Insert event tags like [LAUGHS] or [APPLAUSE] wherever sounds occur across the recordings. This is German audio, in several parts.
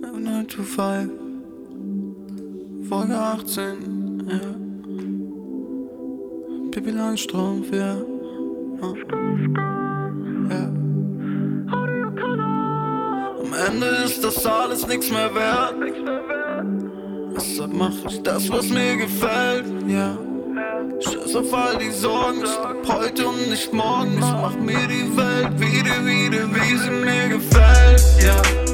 9 to 5. Folge 18, ja. Pippi Langstrumpf, ja. ja. Am Ende ist das alles nichts mehr wert. Deshalb mach ich das, was mir gefällt, ja. Scheiß auf all die Sorgen, ich leb heute und nicht morgen. Ich mach mir die Welt wieder, wieder, wie sie mir gefällt, ja.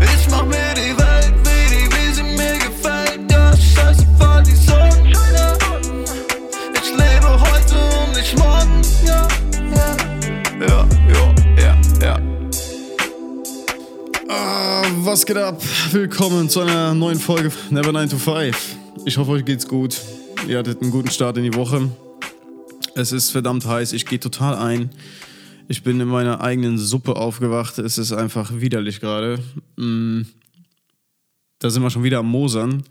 Ich mach mir die Welt wieder, wie sie mir gefällt, ja. Scheiß auf all die ja. Ich lebe heute und nicht morgen, ja, ja, ja, ja, ja. Ah, was geht ab? Willkommen zu einer neuen Folge Never 9 to 5. Ich hoffe, euch geht's gut. Ihr hattet einen guten Start in die Woche. Es ist verdammt heiß, ich gehe total ein. Ich bin in meiner eigenen Suppe aufgewacht. Es ist einfach widerlich gerade. Mm. Da sind wir schon wieder am Mosern.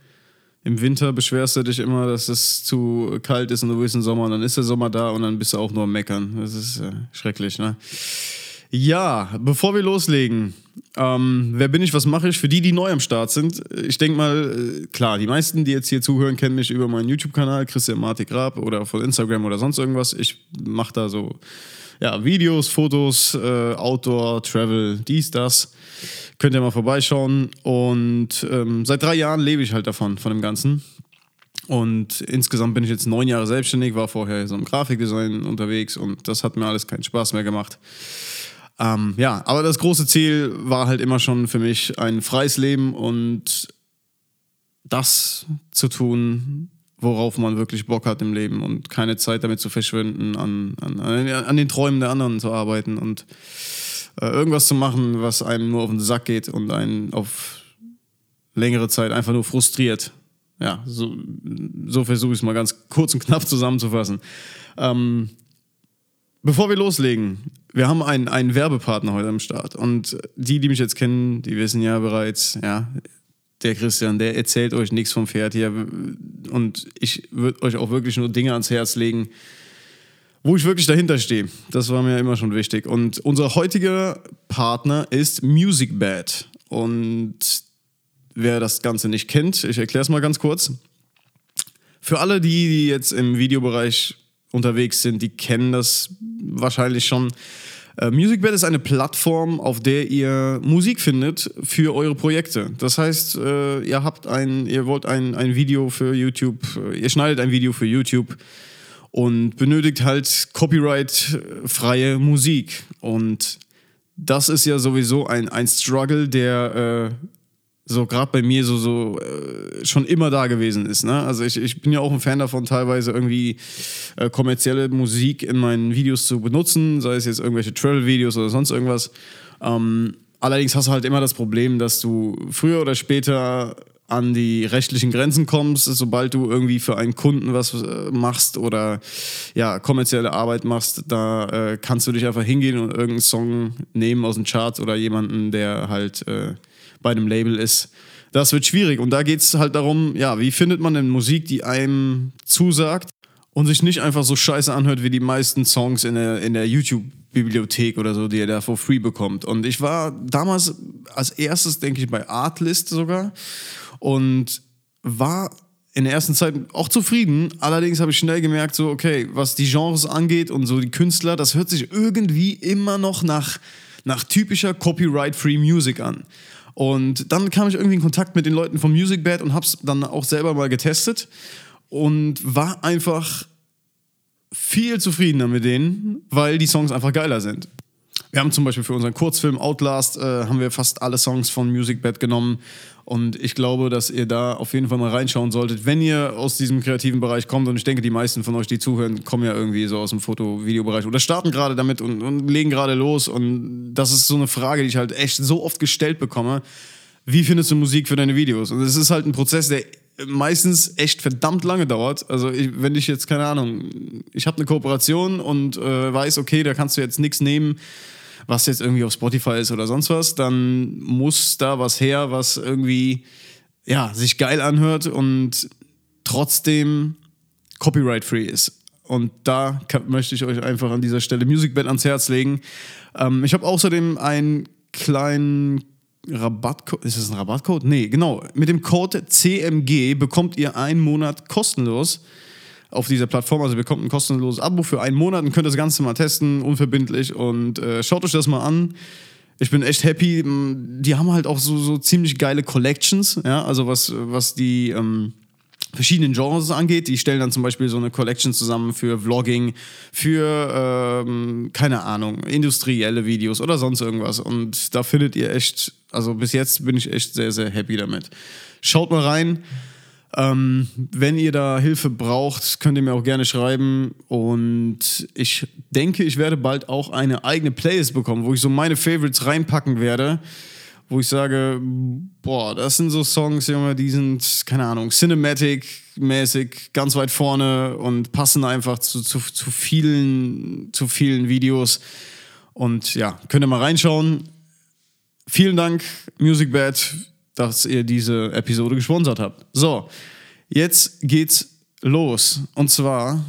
Im Winter beschwerst du dich immer, dass es zu kalt ist und du willst einen Sommer und dann ist der Sommer da und dann bist du auch nur am Meckern. Das ist äh, schrecklich, ne? Ja, bevor wir loslegen, ähm, wer bin ich, was mache ich? Für die, die neu am Start sind, ich denke mal, äh, klar, die meisten, die jetzt hier zuhören, kennen mich über meinen YouTube-Kanal, Christian Martik Raab oder von Instagram oder sonst irgendwas. Ich mache da so ja, Videos, Fotos, äh, Outdoor, Travel, dies, das. Könnt ihr mal vorbeischauen. Und ähm, seit drei Jahren lebe ich halt davon, von dem Ganzen. Und insgesamt bin ich jetzt neun Jahre selbstständig, war vorher so im Grafikdesign unterwegs und das hat mir alles keinen Spaß mehr gemacht. Ähm, ja, aber das große Ziel war halt immer schon für mich ein freies Leben und das zu tun, worauf man wirklich Bock hat im Leben und keine Zeit damit zu verschwenden, an, an, an den Träumen der anderen zu arbeiten und äh, irgendwas zu machen, was einem nur auf den Sack geht und einen auf längere Zeit einfach nur frustriert. Ja, so, so versuche ich es mal ganz kurz und knapp zusammenzufassen. Ähm, Bevor wir loslegen, wir haben einen, einen Werbepartner heute am Start. Und die, die mich jetzt kennen, die wissen ja bereits, ja, der Christian, der erzählt euch nichts vom Pferd hier. Und ich würde euch auch wirklich nur Dinge ans Herz legen, wo ich wirklich dahinter stehe. Das war mir immer schon wichtig. Und unser heutiger Partner ist MusicBad. Und wer das Ganze nicht kennt, ich erkläre es mal ganz kurz. Für alle, die, die jetzt im Videobereich unterwegs sind, die kennen das wahrscheinlich schon. Äh, MusicBed ist eine Plattform, auf der ihr Musik findet für eure Projekte. Das heißt, äh, ihr habt ein, ihr wollt ein, ein Video für YouTube, äh, ihr schneidet ein Video für YouTube und benötigt halt copyright-freie Musik. Und das ist ja sowieso ein, ein Struggle, der äh, so gerade bei mir so, so äh, schon immer da gewesen ist. Ne? Also ich, ich bin ja auch ein Fan davon, teilweise irgendwie äh, kommerzielle Musik in meinen Videos zu benutzen, sei es jetzt irgendwelche Travel-Videos oder sonst irgendwas. Ähm, allerdings hast du halt immer das Problem, dass du früher oder später an die rechtlichen Grenzen kommst, sobald du irgendwie für einen Kunden was äh, machst oder ja, kommerzielle Arbeit machst, da äh, kannst du dich einfach hingehen und irgendeinen Song nehmen aus dem Chart oder jemanden, der halt äh, bei einem Label ist. Das wird schwierig und da geht es halt darum, ja, wie findet man denn Musik, die einem zusagt und sich nicht einfach so scheiße anhört wie die meisten Songs in der, in der YouTube-Bibliothek oder so, die ihr da for free bekommt. Und ich war damals als erstes, denke ich, bei Artlist sogar und war in der ersten Zeit auch zufrieden. Allerdings habe ich schnell gemerkt, so, okay, was die Genres angeht und so die Künstler, das hört sich irgendwie immer noch nach, nach typischer Copyright-Free Music an. Und dann kam ich irgendwie in Kontakt mit den Leuten vom Music Bad und hab's dann auch selber mal getestet und war einfach viel zufriedener mit denen, weil die Songs einfach geiler sind. Wir haben zum Beispiel für unseren Kurzfilm Outlast äh, haben wir fast alle Songs von Music Bad genommen und ich glaube, dass ihr da auf jeden Fall mal reinschauen solltet, wenn ihr aus diesem kreativen Bereich kommt. Und ich denke, die meisten von euch, die zuhören, kommen ja irgendwie so aus dem Foto-Video-Bereich oder starten gerade damit und, und legen gerade los. Und das ist so eine Frage, die ich halt echt so oft gestellt bekomme. Wie findest du Musik für deine Videos? Und es ist halt ein Prozess, der meistens echt verdammt lange dauert. Also ich, wenn ich jetzt, keine Ahnung, ich habe eine Kooperation und äh, weiß, okay, da kannst du jetzt nichts nehmen, was jetzt irgendwie auf Spotify ist oder sonst was, dann muss da was her, was irgendwie ja, sich geil anhört und trotzdem copyright-free ist. Und da möchte ich euch einfach an dieser Stelle MusicBed ans Herz legen. Ähm, ich habe außerdem einen kleinen Rabattcode, ist das ein Rabattcode? Nee, genau. Mit dem Code CMG bekommt ihr einen Monat kostenlos auf dieser Plattform. Also ihr bekommt ein kostenloses Abo für einen Monat und könnt das Ganze mal testen, unverbindlich. Und äh, schaut euch das mal an. Ich bin echt happy. Die haben halt auch so, so ziemlich geile Collections, ja, also was, was die ähm, verschiedenen Genres angeht. Die stellen dann zum Beispiel so eine Collection zusammen für Vlogging, für, ähm, keine Ahnung, industrielle Videos oder sonst irgendwas. Und da findet ihr echt, also bis jetzt bin ich echt sehr, sehr happy damit. Schaut mal rein. Ähm, wenn ihr da Hilfe braucht, könnt ihr mir auch gerne schreiben. Und ich denke, ich werde bald auch eine eigene Playlist bekommen, wo ich so meine Favorites reinpacken werde wo ich sage, boah, das sind so Songs, die sind, keine Ahnung, cinematic-mäßig ganz weit vorne und passen einfach zu, zu, zu, vielen, zu vielen Videos. Und ja, könnt ihr mal reinschauen. Vielen Dank, Music Bad, dass ihr diese Episode gesponsert habt. So, jetzt geht's los. Und zwar,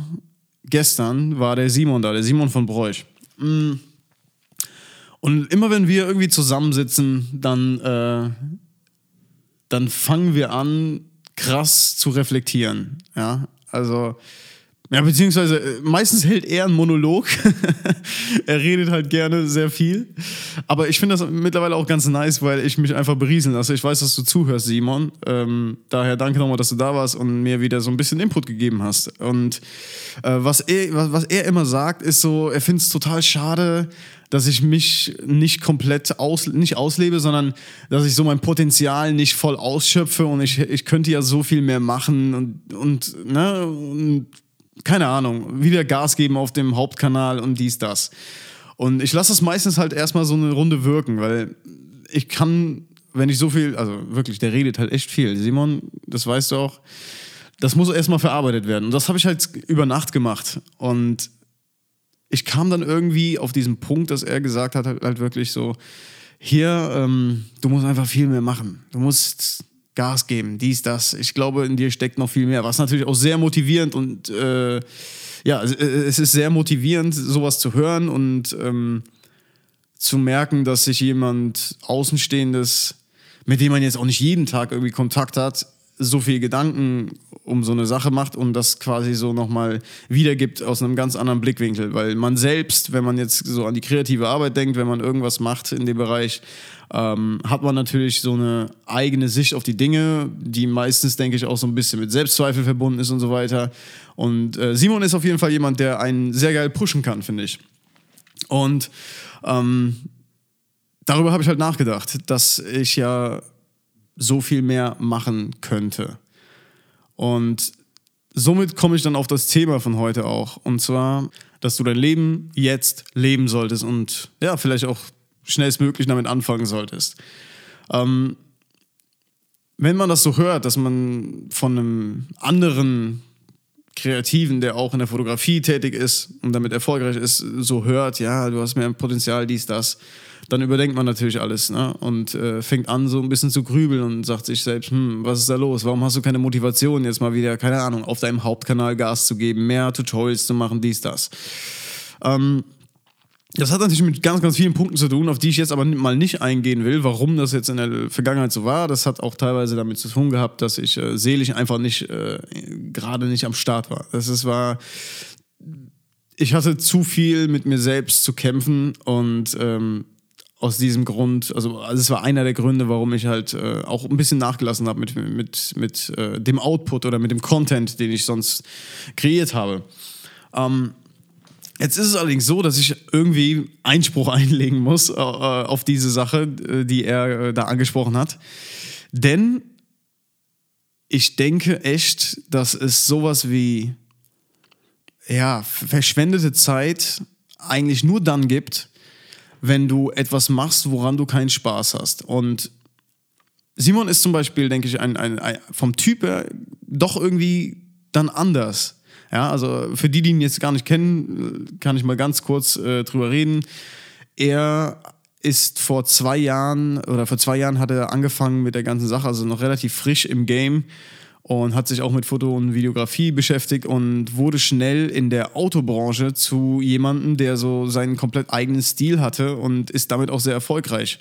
gestern war der Simon da, der Simon von Bräuch. Mm und immer wenn wir irgendwie zusammensitzen, dann, äh, dann fangen wir an, krass zu reflektieren. Ja, also ja, beziehungsweise äh, meistens hält er einen Monolog. [LAUGHS] er redet halt gerne sehr viel. Aber ich finde das mittlerweile auch ganz nice, weil ich mich einfach berieseln lasse. Ich weiß, dass du zuhörst, Simon. Ähm, daher danke nochmal, dass du da warst und mir wieder so ein bisschen Input gegeben hast. Und äh, was, er, was, was er immer sagt, ist so, er findet es total schade, dass ich mich nicht komplett aus, nicht auslebe, sondern dass ich so mein Potenzial nicht voll ausschöpfe und ich, ich könnte ja so viel mehr machen und, und, ne, und keine Ahnung, wieder Gas geben auf dem Hauptkanal und dies, das. Und ich lasse es meistens halt erstmal so eine Runde wirken, weil ich kann, wenn ich so viel, also wirklich, der redet halt echt viel. Simon, das weißt du auch, das muss erstmal verarbeitet werden. Und das habe ich halt über Nacht gemacht. Und ich kam dann irgendwie auf diesen Punkt, dass er gesagt hat, halt, halt wirklich so, hier, ähm, du musst einfach viel mehr machen. Du musst Gas geben, dies, das. Ich glaube, in dir steckt noch viel mehr. Was natürlich auch sehr motivierend und äh, ja, es ist sehr motivierend, sowas zu hören und ähm, zu merken, dass sich jemand Außenstehendes, mit dem man jetzt auch nicht jeden Tag irgendwie Kontakt hat, so viel Gedanken um so eine Sache macht und das quasi so nochmal wiedergibt aus einem ganz anderen Blickwinkel. Weil man selbst, wenn man jetzt so an die kreative Arbeit denkt, wenn man irgendwas macht in dem Bereich, ähm, hat man natürlich so eine eigene Sicht auf die Dinge, die meistens, denke ich, auch so ein bisschen mit Selbstzweifel verbunden ist und so weiter. Und äh, Simon ist auf jeden Fall jemand, der einen sehr geil pushen kann, finde ich. Und ähm, darüber habe ich halt nachgedacht, dass ich ja so viel mehr machen könnte. Und somit komme ich dann auf das Thema von heute auch. Und zwar, dass du dein Leben jetzt leben solltest und ja, vielleicht auch schnellstmöglich damit anfangen solltest. Ähm, wenn man das so hört, dass man von einem anderen Kreativen, der auch in der Fotografie tätig ist und damit erfolgreich ist, so hört, ja, du hast mehr Potenzial, dies, das, dann überdenkt man natürlich alles ne? und äh, fängt an, so ein bisschen zu grübeln und sagt sich selbst, hm, was ist da los? Warum hast du keine Motivation, jetzt mal wieder, keine Ahnung, auf deinem Hauptkanal Gas zu geben, mehr Tutorials zu machen, dies, das. Ähm, das hat natürlich mit ganz, ganz vielen Punkten zu tun, auf die ich jetzt aber mal nicht eingehen will, warum das jetzt in der Vergangenheit so war. Das hat auch teilweise damit zu tun gehabt, dass ich äh, seelisch einfach nicht, äh, gerade nicht am Start war. Das ist, war, ich hatte zu viel mit mir selbst zu kämpfen und ähm, aus diesem Grund, also, also es war einer der Gründe, warum ich halt äh, auch ein bisschen nachgelassen habe mit, mit, mit äh, dem Output oder mit dem Content, den ich sonst kreiert habe. Ähm, Jetzt ist es allerdings so, dass ich irgendwie Einspruch [LAUGHS] einlegen muss äh, auf diese Sache, äh, die er äh, da angesprochen hat. Denn ich denke echt, dass es sowas wie ja, verschwendete Zeit eigentlich nur dann gibt, wenn du etwas machst, woran du keinen Spaß hast. Und Simon ist zum Beispiel, denke ich, ein, ein, ein vom Typ her doch irgendwie dann anders. Ja, also für die, die ihn jetzt gar nicht kennen, kann ich mal ganz kurz äh, drüber reden. Er ist vor zwei Jahren oder vor zwei Jahren hat er angefangen mit der ganzen Sache, also noch relativ frisch im Game und hat sich auch mit Foto und Videografie beschäftigt und wurde schnell in der Autobranche zu jemandem, der so seinen komplett eigenen Stil hatte und ist damit auch sehr erfolgreich.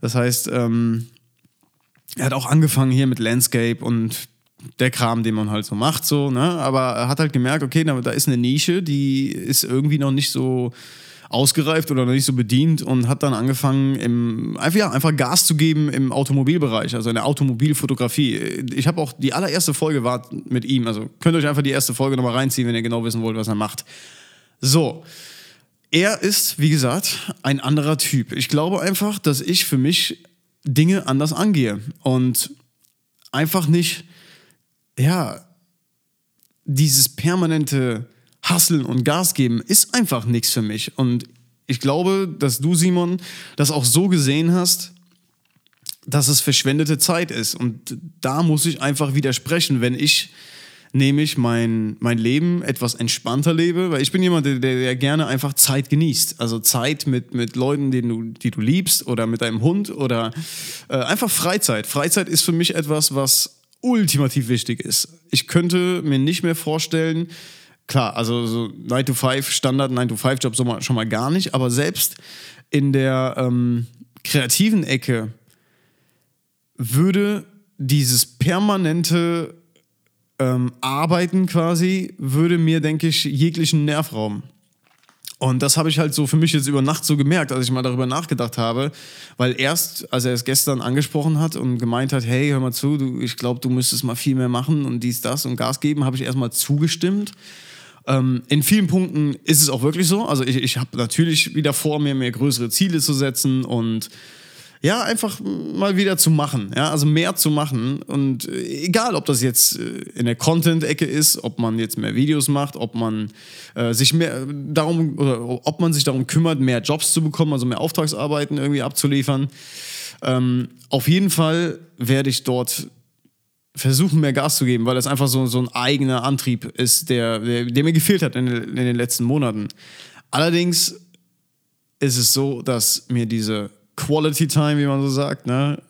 Das heißt, ähm, er hat auch angefangen hier mit Landscape und der Kram, den man halt so macht, so, ne? Aber er hat halt gemerkt, okay, da, ist eine Nische, die ist irgendwie noch nicht so ausgereift oder noch nicht so bedient und hat dann angefangen, im, einfach, ja, einfach Gas zu geben im Automobilbereich, also in der Automobilfotografie. Ich habe auch die allererste Folge war mit ihm, also könnt ihr euch einfach die erste Folge nochmal reinziehen, wenn ihr genau wissen wollt, was er macht. So. Er ist, wie gesagt, ein anderer Typ. Ich glaube einfach, dass ich für mich Dinge anders angehe und einfach nicht, ja, dieses permanente Hasseln und Gas geben ist einfach nichts für mich. Und ich glaube, dass du, Simon, das auch so gesehen hast, dass es verschwendete Zeit ist. Und da muss ich einfach widersprechen, wenn ich nämlich mein, mein Leben etwas entspannter lebe, weil ich bin jemand, der, der gerne einfach Zeit genießt. Also Zeit mit, mit Leuten, die du, die du liebst oder mit deinem Hund oder äh, einfach Freizeit. Freizeit ist für mich etwas, was ultimativ wichtig ist. Ich könnte mir nicht mehr vorstellen, klar, also so 9 to 5, Standard 9 to 5 Job schon mal gar nicht, aber selbst in der ähm, kreativen Ecke würde dieses permanente ähm, Arbeiten quasi, würde mir, denke ich, jeglichen Nerv rauben. Und das habe ich halt so für mich jetzt über Nacht so gemerkt, als ich mal darüber nachgedacht habe, weil erst, als er es gestern angesprochen hat und gemeint hat, hey, hör mal zu, du, ich glaube, du müsstest mal viel mehr machen und dies, das und Gas geben, habe ich erstmal zugestimmt ähm, in vielen Punkten ist es auch wirklich so. Also ich, ich habe natürlich wieder vor, mir mehr größere Ziele zu setzen und ja, einfach mal wieder zu machen, ja, also mehr zu machen und äh, egal, ob das jetzt äh, in der Content-Ecke ist, ob man jetzt mehr Videos macht, ob man äh, sich mehr darum oder ob man sich darum kümmert, mehr Jobs zu bekommen, also mehr Auftragsarbeiten irgendwie abzuliefern. Ähm, auf jeden Fall werde ich dort versuchen, mehr Gas zu geben, weil das einfach so, so ein eigener Antrieb ist, der, der, der mir gefehlt hat in, in den letzten Monaten. Allerdings ist es so, dass mir diese Quality Time, wie man so sagt, ne,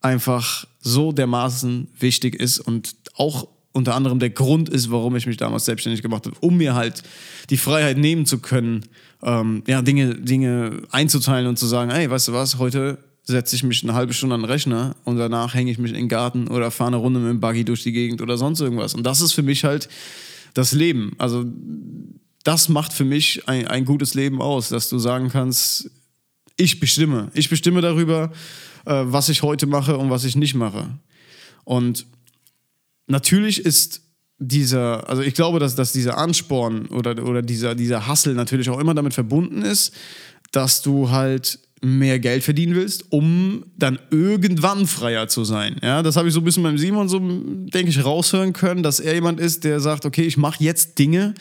einfach so dermaßen wichtig ist und auch unter anderem der Grund ist, warum ich mich damals selbstständig gemacht habe, um mir halt die Freiheit nehmen zu können, ähm, ja, Dinge, Dinge einzuteilen und zu sagen, hey, weißt du was, heute setze ich mich eine halbe Stunde an den Rechner und danach hänge ich mich in den Garten oder fahre eine Runde mit dem Buggy durch die Gegend oder sonst irgendwas. Und das ist für mich halt das Leben. Also das macht für mich ein, ein gutes Leben aus, dass du sagen kannst, ich bestimme. Ich bestimme darüber, äh, was ich heute mache und was ich nicht mache. Und natürlich ist dieser, also ich glaube, dass, dass dieser Ansporn oder, oder dieser, dieser Hassel natürlich auch immer damit verbunden ist, dass du halt mehr Geld verdienen willst, um dann irgendwann freier zu sein. Ja, das habe ich so ein bisschen beim Simon so, denke ich, raushören können, dass er jemand ist, der sagt, okay, ich mache jetzt Dinge,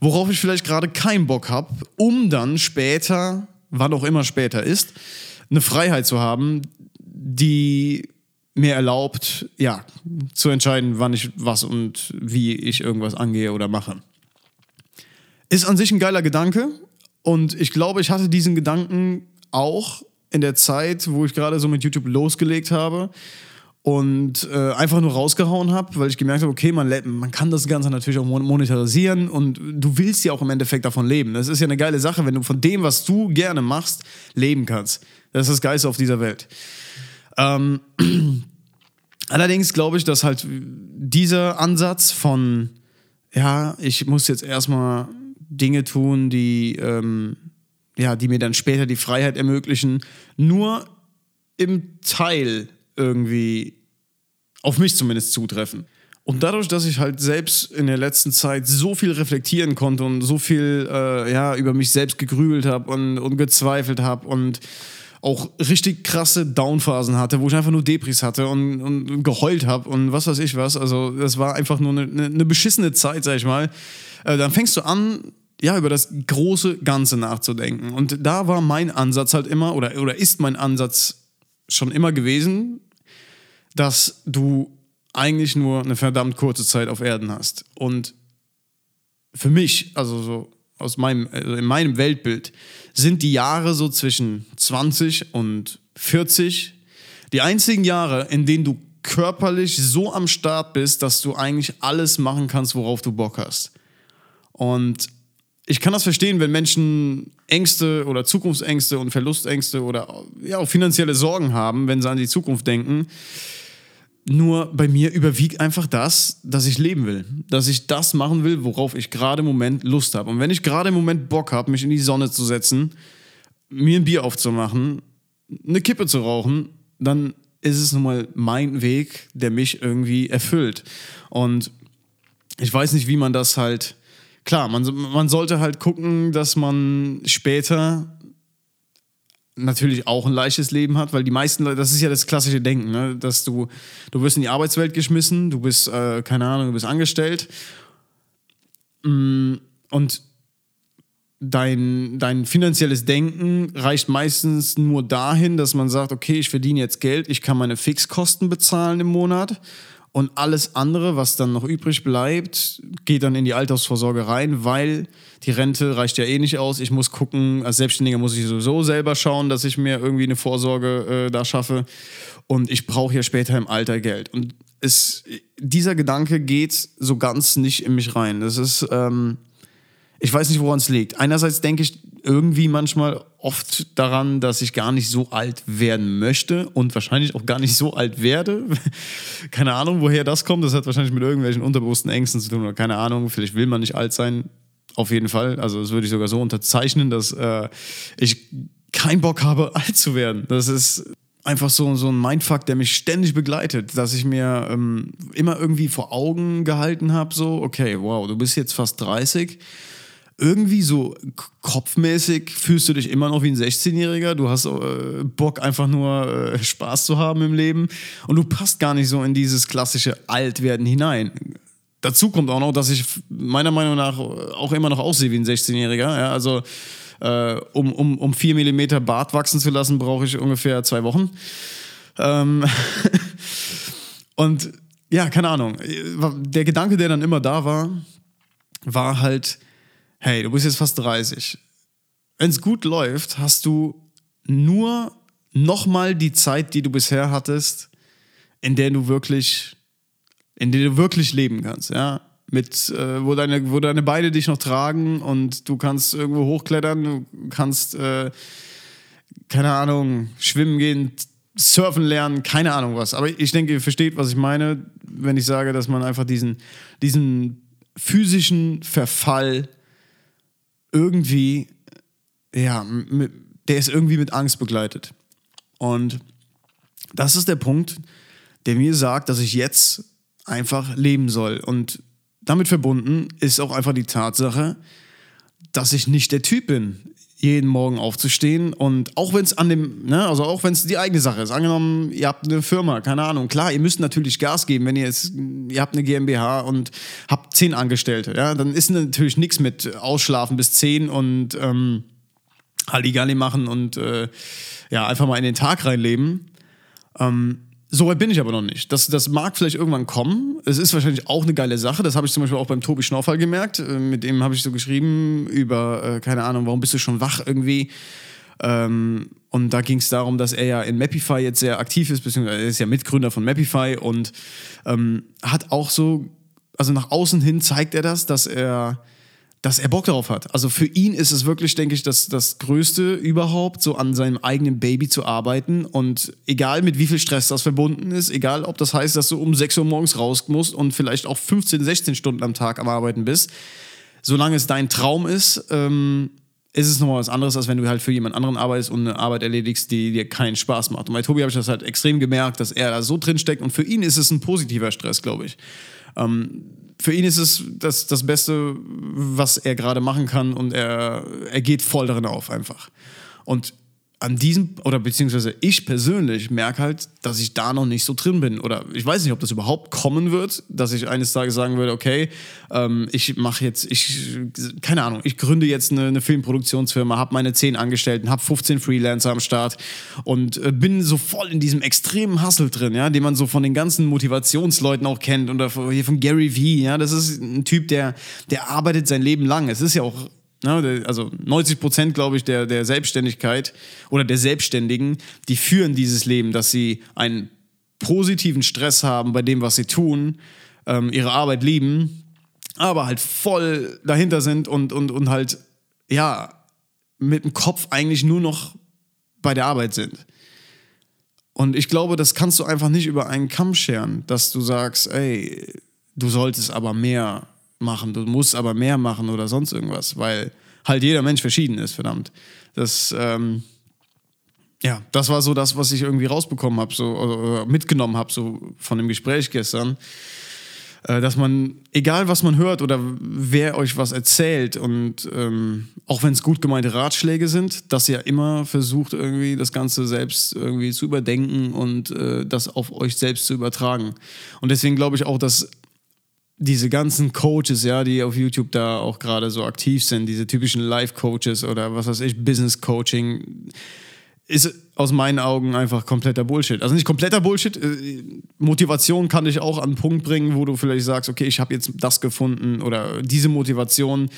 worauf ich vielleicht gerade keinen Bock habe, um dann später, wann auch immer später ist, eine Freiheit zu haben, die mir erlaubt, ja, zu entscheiden, wann ich was und wie ich irgendwas angehe oder mache. Ist an sich ein geiler Gedanke und ich glaube, ich hatte diesen Gedanken auch in der Zeit, wo ich gerade so mit YouTube losgelegt habe und äh, einfach nur rausgehauen habe, weil ich gemerkt habe, okay, man, man kann das Ganze natürlich auch monetarisieren und du willst ja auch im Endeffekt davon leben. Das ist ja eine geile Sache, wenn du von dem, was du gerne machst, leben kannst. Das ist das Geilste auf dieser Welt. Ähm, [CLEARS THROAT] allerdings glaube ich, dass halt dieser Ansatz von, ja, ich muss jetzt erstmal Dinge tun, die ähm, ja, die mir dann später die Freiheit ermöglichen, nur im Teil irgendwie auf mich zumindest zutreffen. Und dadurch, dass ich halt selbst in der letzten Zeit so viel reflektieren konnte und so viel äh, ja, über mich selbst gegrübelt habe und, und gezweifelt habe und auch richtig krasse Downphasen hatte, wo ich einfach nur Depris hatte und, und geheult habe und was weiß ich was. Also das war einfach nur eine, eine beschissene Zeit, sag ich mal. Äh, dann fängst du an, ja, über das große Ganze nachzudenken. Und da war mein Ansatz halt immer, oder, oder ist mein Ansatz schon immer gewesen, dass du eigentlich nur eine verdammt kurze Zeit auf Erden hast. Und für mich, also so aus meinem, also in meinem Weltbild, sind die Jahre so zwischen 20 und 40 die einzigen Jahre, in denen du körperlich so am Start bist, dass du eigentlich alles machen kannst, worauf du Bock hast. Und ich kann das verstehen, wenn Menschen Ängste oder Zukunftsängste und Verlustängste oder ja, auch finanzielle Sorgen haben, wenn sie an die Zukunft denken. Nur bei mir überwiegt einfach das, dass ich leben will. Dass ich das machen will, worauf ich gerade im Moment Lust habe. Und wenn ich gerade im Moment Bock habe, mich in die Sonne zu setzen, mir ein Bier aufzumachen, eine Kippe zu rauchen, dann ist es nun mal mein Weg, der mich irgendwie erfüllt. Und ich weiß nicht, wie man das halt. Klar, man, man sollte halt gucken, dass man später natürlich auch ein leichtes Leben hat, weil die meisten Leute, das ist ja das klassische Denken, ne? dass du, du wirst in die Arbeitswelt geschmissen, du bist, äh, keine Ahnung, du bist angestellt mm, und dein, dein finanzielles Denken reicht meistens nur dahin, dass man sagt, okay, ich verdiene jetzt Geld, ich kann meine Fixkosten bezahlen im Monat und alles andere, was dann noch übrig bleibt, geht dann in die Altersvorsorge rein, weil die Rente reicht ja eh nicht aus. Ich muss gucken, als Selbstständiger muss ich sowieso selber schauen, dass ich mir irgendwie eine Vorsorge äh, da schaffe. Und ich brauche ja später im Alter Geld. Und es, dieser Gedanke geht so ganz nicht in mich rein. Das ist, ähm, ich weiß nicht, woran es liegt. Einerseits denke ich irgendwie manchmal oft daran, dass ich gar nicht so alt werden möchte und wahrscheinlich auch gar nicht so alt werde. [LAUGHS] keine Ahnung, woher das kommt. Das hat wahrscheinlich mit irgendwelchen unterbewussten Ängsten zu tun oder keine Ahnung. Vielleicht will man nicht alt sein. Auf jeden Fall. Also das würde ich sogar so unterzeichnen, dass äh, ich keinen Bock habe, [LAUGHS] alt zu werden. Das ist einfach so, so ein Mindfuck, der mich ständig begleitet, dass ich mir ähm, immer irgendwie vor Augen gehalten habe, so, okay, wow, du bist jetzt fast 30 irgendwie so kopfmäßig fühlst du dich immer noch wie ein 16-Jähriger. Du hast äh, Bock, einfach nur äh, Spaß zu haben im Leben. Und du passt gar nicht so in dieses klassische Altwerden hinein. Dazu kommt auch noch, dass ich meiner Meinung nach auch immer noch aussehe wie ein 16-Jähriger. Ja, also äh, um, um, um vier Millimeter Bart wachsen zu lassen, brauche ich ungefähr zwei Wochen. Ähm [LAUGHS] und ja, keine Ahnung. Der Gedanke, der dann immer da war, war halt, hey, du bist jetzt fast 30. Wenn es gut läuft, hast du nur nochmal die Zeit, die du bisher hattest, in der du wirklich, in der du wirklich leben kannst, ja. Mit, äh, wo, deine, wo deine Beine dich noch tragen und du kannst irgendwo hochklettern, du kannst, äh, keine Ahnung, schwimmen gehen, surfen lernen, keine Ahnung was. Aber ich denke, ihr versteht, was ich meine, wenn ich sage, dass man einfach diesen, diesen physischen Verfall irgendwie, ja, der ist irgendwie mit Angst begleitet. Und das ist der Punkt, der mir sagt, dass ich jetzt einfach leben soll. Und damit verbunden ist auch einfach die Tatsache, dass ich nicht der Typ bin, jeden Morgen aufzustehen und auch wenn es an dem, ne, also auch wenn es die eigene Sache ist, angenommen, ihr habt eine Firma, keine Ahnung, klar, ihr müsst natürlich Gas geben, wenn ihr jetzt, ihr habt eine GmbH und habt zehn Angestellte, ja, dann ist natürlich nichts mit Ausschlafen bis zehn und ähm, Halligalli machen und äh, ja, einfach mal in den Tag reinleben. Ähm, so weit bin ich aber noch nicht. Das, das mag vielleicht irgendwann kommen. Es ist wahrscheinlich auch eine geile Sache. Das habe ich zum Beispiel auch beim Tobi Schnorfall gemerkt. Äh, mit dem habe ich so geschrieben über, äh, keine Ahnung, warum bist du schon wach irgendwie. Ähm, und da ging es darum, dass er ja in Mapify jetzt sehr aktiv ist, beziehungsweise er ist ja Mitgründer von Mapify und ähm, hat auch so, also nach außen hin zeigt er das, dass er dass er Bock darauf hat. Also für ihn ist es wirklich, denke ich, das, das Größte überhaupt, so an seinem eigenen Baby zu arbeiten. Und egal mit wie viel Stress das verbunden ist, egal ob das heißt, dass du um 6 Uhr morgens raus musst und vielleicht auch 15, 16 Stunden am Tag am Arbeiten bist, solange es dein Traum ist, ähm, ist es nochmal was anderes, als wenn du halt für jemand anderen arbeitest und eine Arbeit erledigst, die dir keinen Spaß macht. Und bei Tobi habe ich das halt extrem gemerkt, dass er da so drin steckt und für ihn ist es ein positiver Stress, glaube ich. Ähm, für ihn ist es das, das Beste, was er gerade machen kann und er, er geht voll darin auf einfach. Und an diesem, oder beziehungsweise ich persönlich merke halt, dass ich da noch nicht so drin bin. Oder ich weiß nicht, ob das überhaupt kommen wird, dass ich eines Tages sagen würde, okay, ähm, ich mache jetzt, ich, keine Ahnung, ich gründe jetzt eine, eine Filmproduktionsfirma, habe meine zehn Angestellten, habe 15 Freelancer am Start und äh, bin so voll in diesem extremen Hustle drin, ja, den man so von den ganzen Motivationsleuten auch kennt. Oder hier von Gary Vee, ja, das ist ein Typ, der, der arbeitet sein Leben lang. Es ist ja auch Ne, also 90 Prozent, glaube ich, der, der Selbstständigkeit oder der Selbstständigen, die führen dieses Leben, dass sie einen positiven Stress haben bei dem, was sie tun, ähm, ihre Arbeit lieben, aber halt voll dahinter sind und, und, und halt, ja, mit dem Kopf eigentlich nur noch bei der Arbeit sind. Und ich glaube, das kannst du einfach nicht über einen Kamm scheren, dass du sagst, ey, du solltest aber mehr machen, du musst aber mehr machen oder sonst irgendwas, weil halt jeder Mensch verschieden ist, verdammt. Das, ähm, ja, das war so das, was ich irgendwie rausbekommen habe, so oder mitgenommen habe, so von dem Gespräch gestern. Äh, dass man, egal was man hört oder wer euch was erzählt und ähm, auch wenn es gut gemeinte Ratschläge sind, dass ihr immer versucht, irgendwie das Ganze selbst irgendwie zu überdenken und äh, das auf euch selbst zu übertragen. Und deswegen glaube ich auch, dass diese ganzen Coaches, ja, die auf YouTube da auch gerade so aktiv sind, diese typischen Life-Coaches oder was weiß ich, Business-Coaching, ist aus meinen Augen einfach kompletter Bullshit. Also nicht kompletter Bullshit. Äh, Motivation kann dich auch an einen Punkt bringen, wo du vielleicht sagst, okay, ich habe jetzt das gefunden oder diese Motivation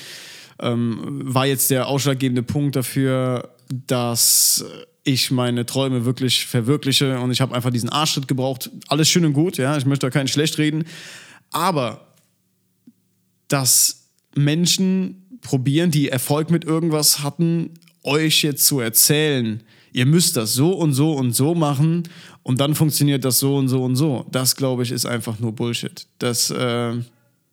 ähm, war jetzt der ausschlaggebende Punkt dafür, dass ich meine Träume wirklich verwirkliche und ich habe einfach diesen Arschschritt gebraucht. Alles schön und gut, ja, ich möchte da keinen schlecht reden. Aber dass Menschen probieren, die Erfolg mit irgendwas hatten, euch jetzt zu erzählen, ihr müsst das so und so und so machen und dann funktioniert das so und so und so. Das, glaube ich, ist einfach nur Bullshit. Das, äh,